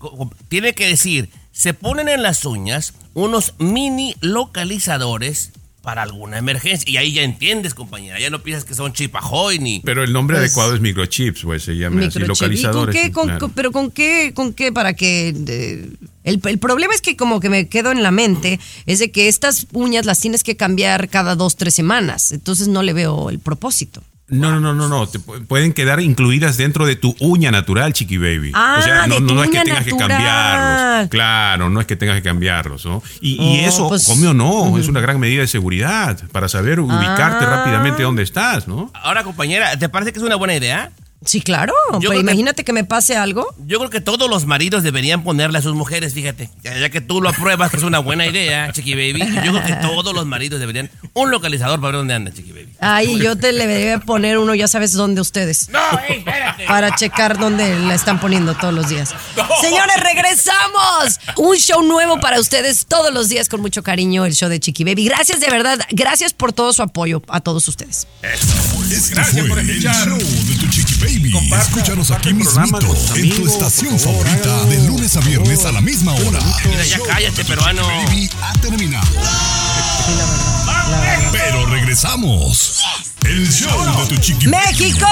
Speaker 2: tiene que decir, se ponen en las uñas unos mini localizadores para alguna emergencia. Y ahí ya entiendes, compañera, ya no piensas que son chipajoy ni...
Speaker 5: Pero el nombre
Speaker 4: Pues-
Speaker 5: adecuado es microchips, pues se llama así,
Speaker 4: Microchip. ¿Y con
Speaker 5: localizadores.
Speaker 4: qué? Con-
Speaker 5: claro.
Speaker 4: con- pero con qué, con qué para que eh, el, el problema es que como que me quedo en la mente es de que estas uñas las tienes que cambiar cada dos tres semanas, entonces no le veo el propósito.
Speaker 5: No, no, no, no, no. Te pu- pueden quedar incluidas dentro de tu uña natural, Chiqui Baby.
Speaker 4: Ah,
Speaker 5: o sea, no,
Speaker 4: de
Speaker 5: no,
Speaker 4: tu
Speaker 5: no es que tengas que cambiarlos. Claro, no es que tengas que cambiarlos, ¿no? Y, y
Speaker 4: Oh,
Speaker 5: eso,
Speaker 4: pues,
Speaker 5: come o no, es una gran medida de seguridad para saber ubicarte
Speaker 4: Ah.
Speaker 5: rápidamente dónde estás, ¿no?
Speaker 2: Ahora, compañera, ¿te parece que es una buena idea?
Speaker 4: Sí, claro.
Speaker 2: Yo que-
Speaker 4: imagínate que me pase algo.
Speaker 2: Yo creo que todos los maridos deberían ponerle a sus mujeres, fíjate. Ya, ya que tú lo apruebas, que es una buena idea, Chiqui Baby. Yo creo que todos los maridos deberían un localizador para ver dónde anda, Chiqui Baby.
Speaker 4: Ay, yo te le debería poner uno, ya sabes dónde ustedes.
Speaker 2: No, espérate.
Speaker 4: Para checar dónde la están poniendo todos los días. Señores, regresamos. Un show nuevo para ustedes todos los días con mucho cariño, el show de Chiqui Baby. Gracias de verdad, gracias por todo su apoyo a todos ustedes.
Speaker 1: Este
Speaker 5: Gracias por
Speaker 1: el
Speaker 5: escuchar.
Speaker 1: show de tu Chiqui Baby.
Speaker 5: Comparta-
Speaker 1: Escúchanos
Speaker 5: comparte
Speaker 1: aquí mismito,
Speaker 5: sus
Speaker 1: en tu
Speaker 5: amigos,
Speaker 1: estación
Speaker 5: favor,
Speaker 1: favorita,
Speaker 5: hágalo.
Speaker 1: de lunes a viernes a la misma hora.
Speaker 2: Mira, ya cállate, peruano.
Speaker 1: Baby ha terminado. Pero regresamos. El show de tu Chiqui Baby.
Speaker 4: ¡México!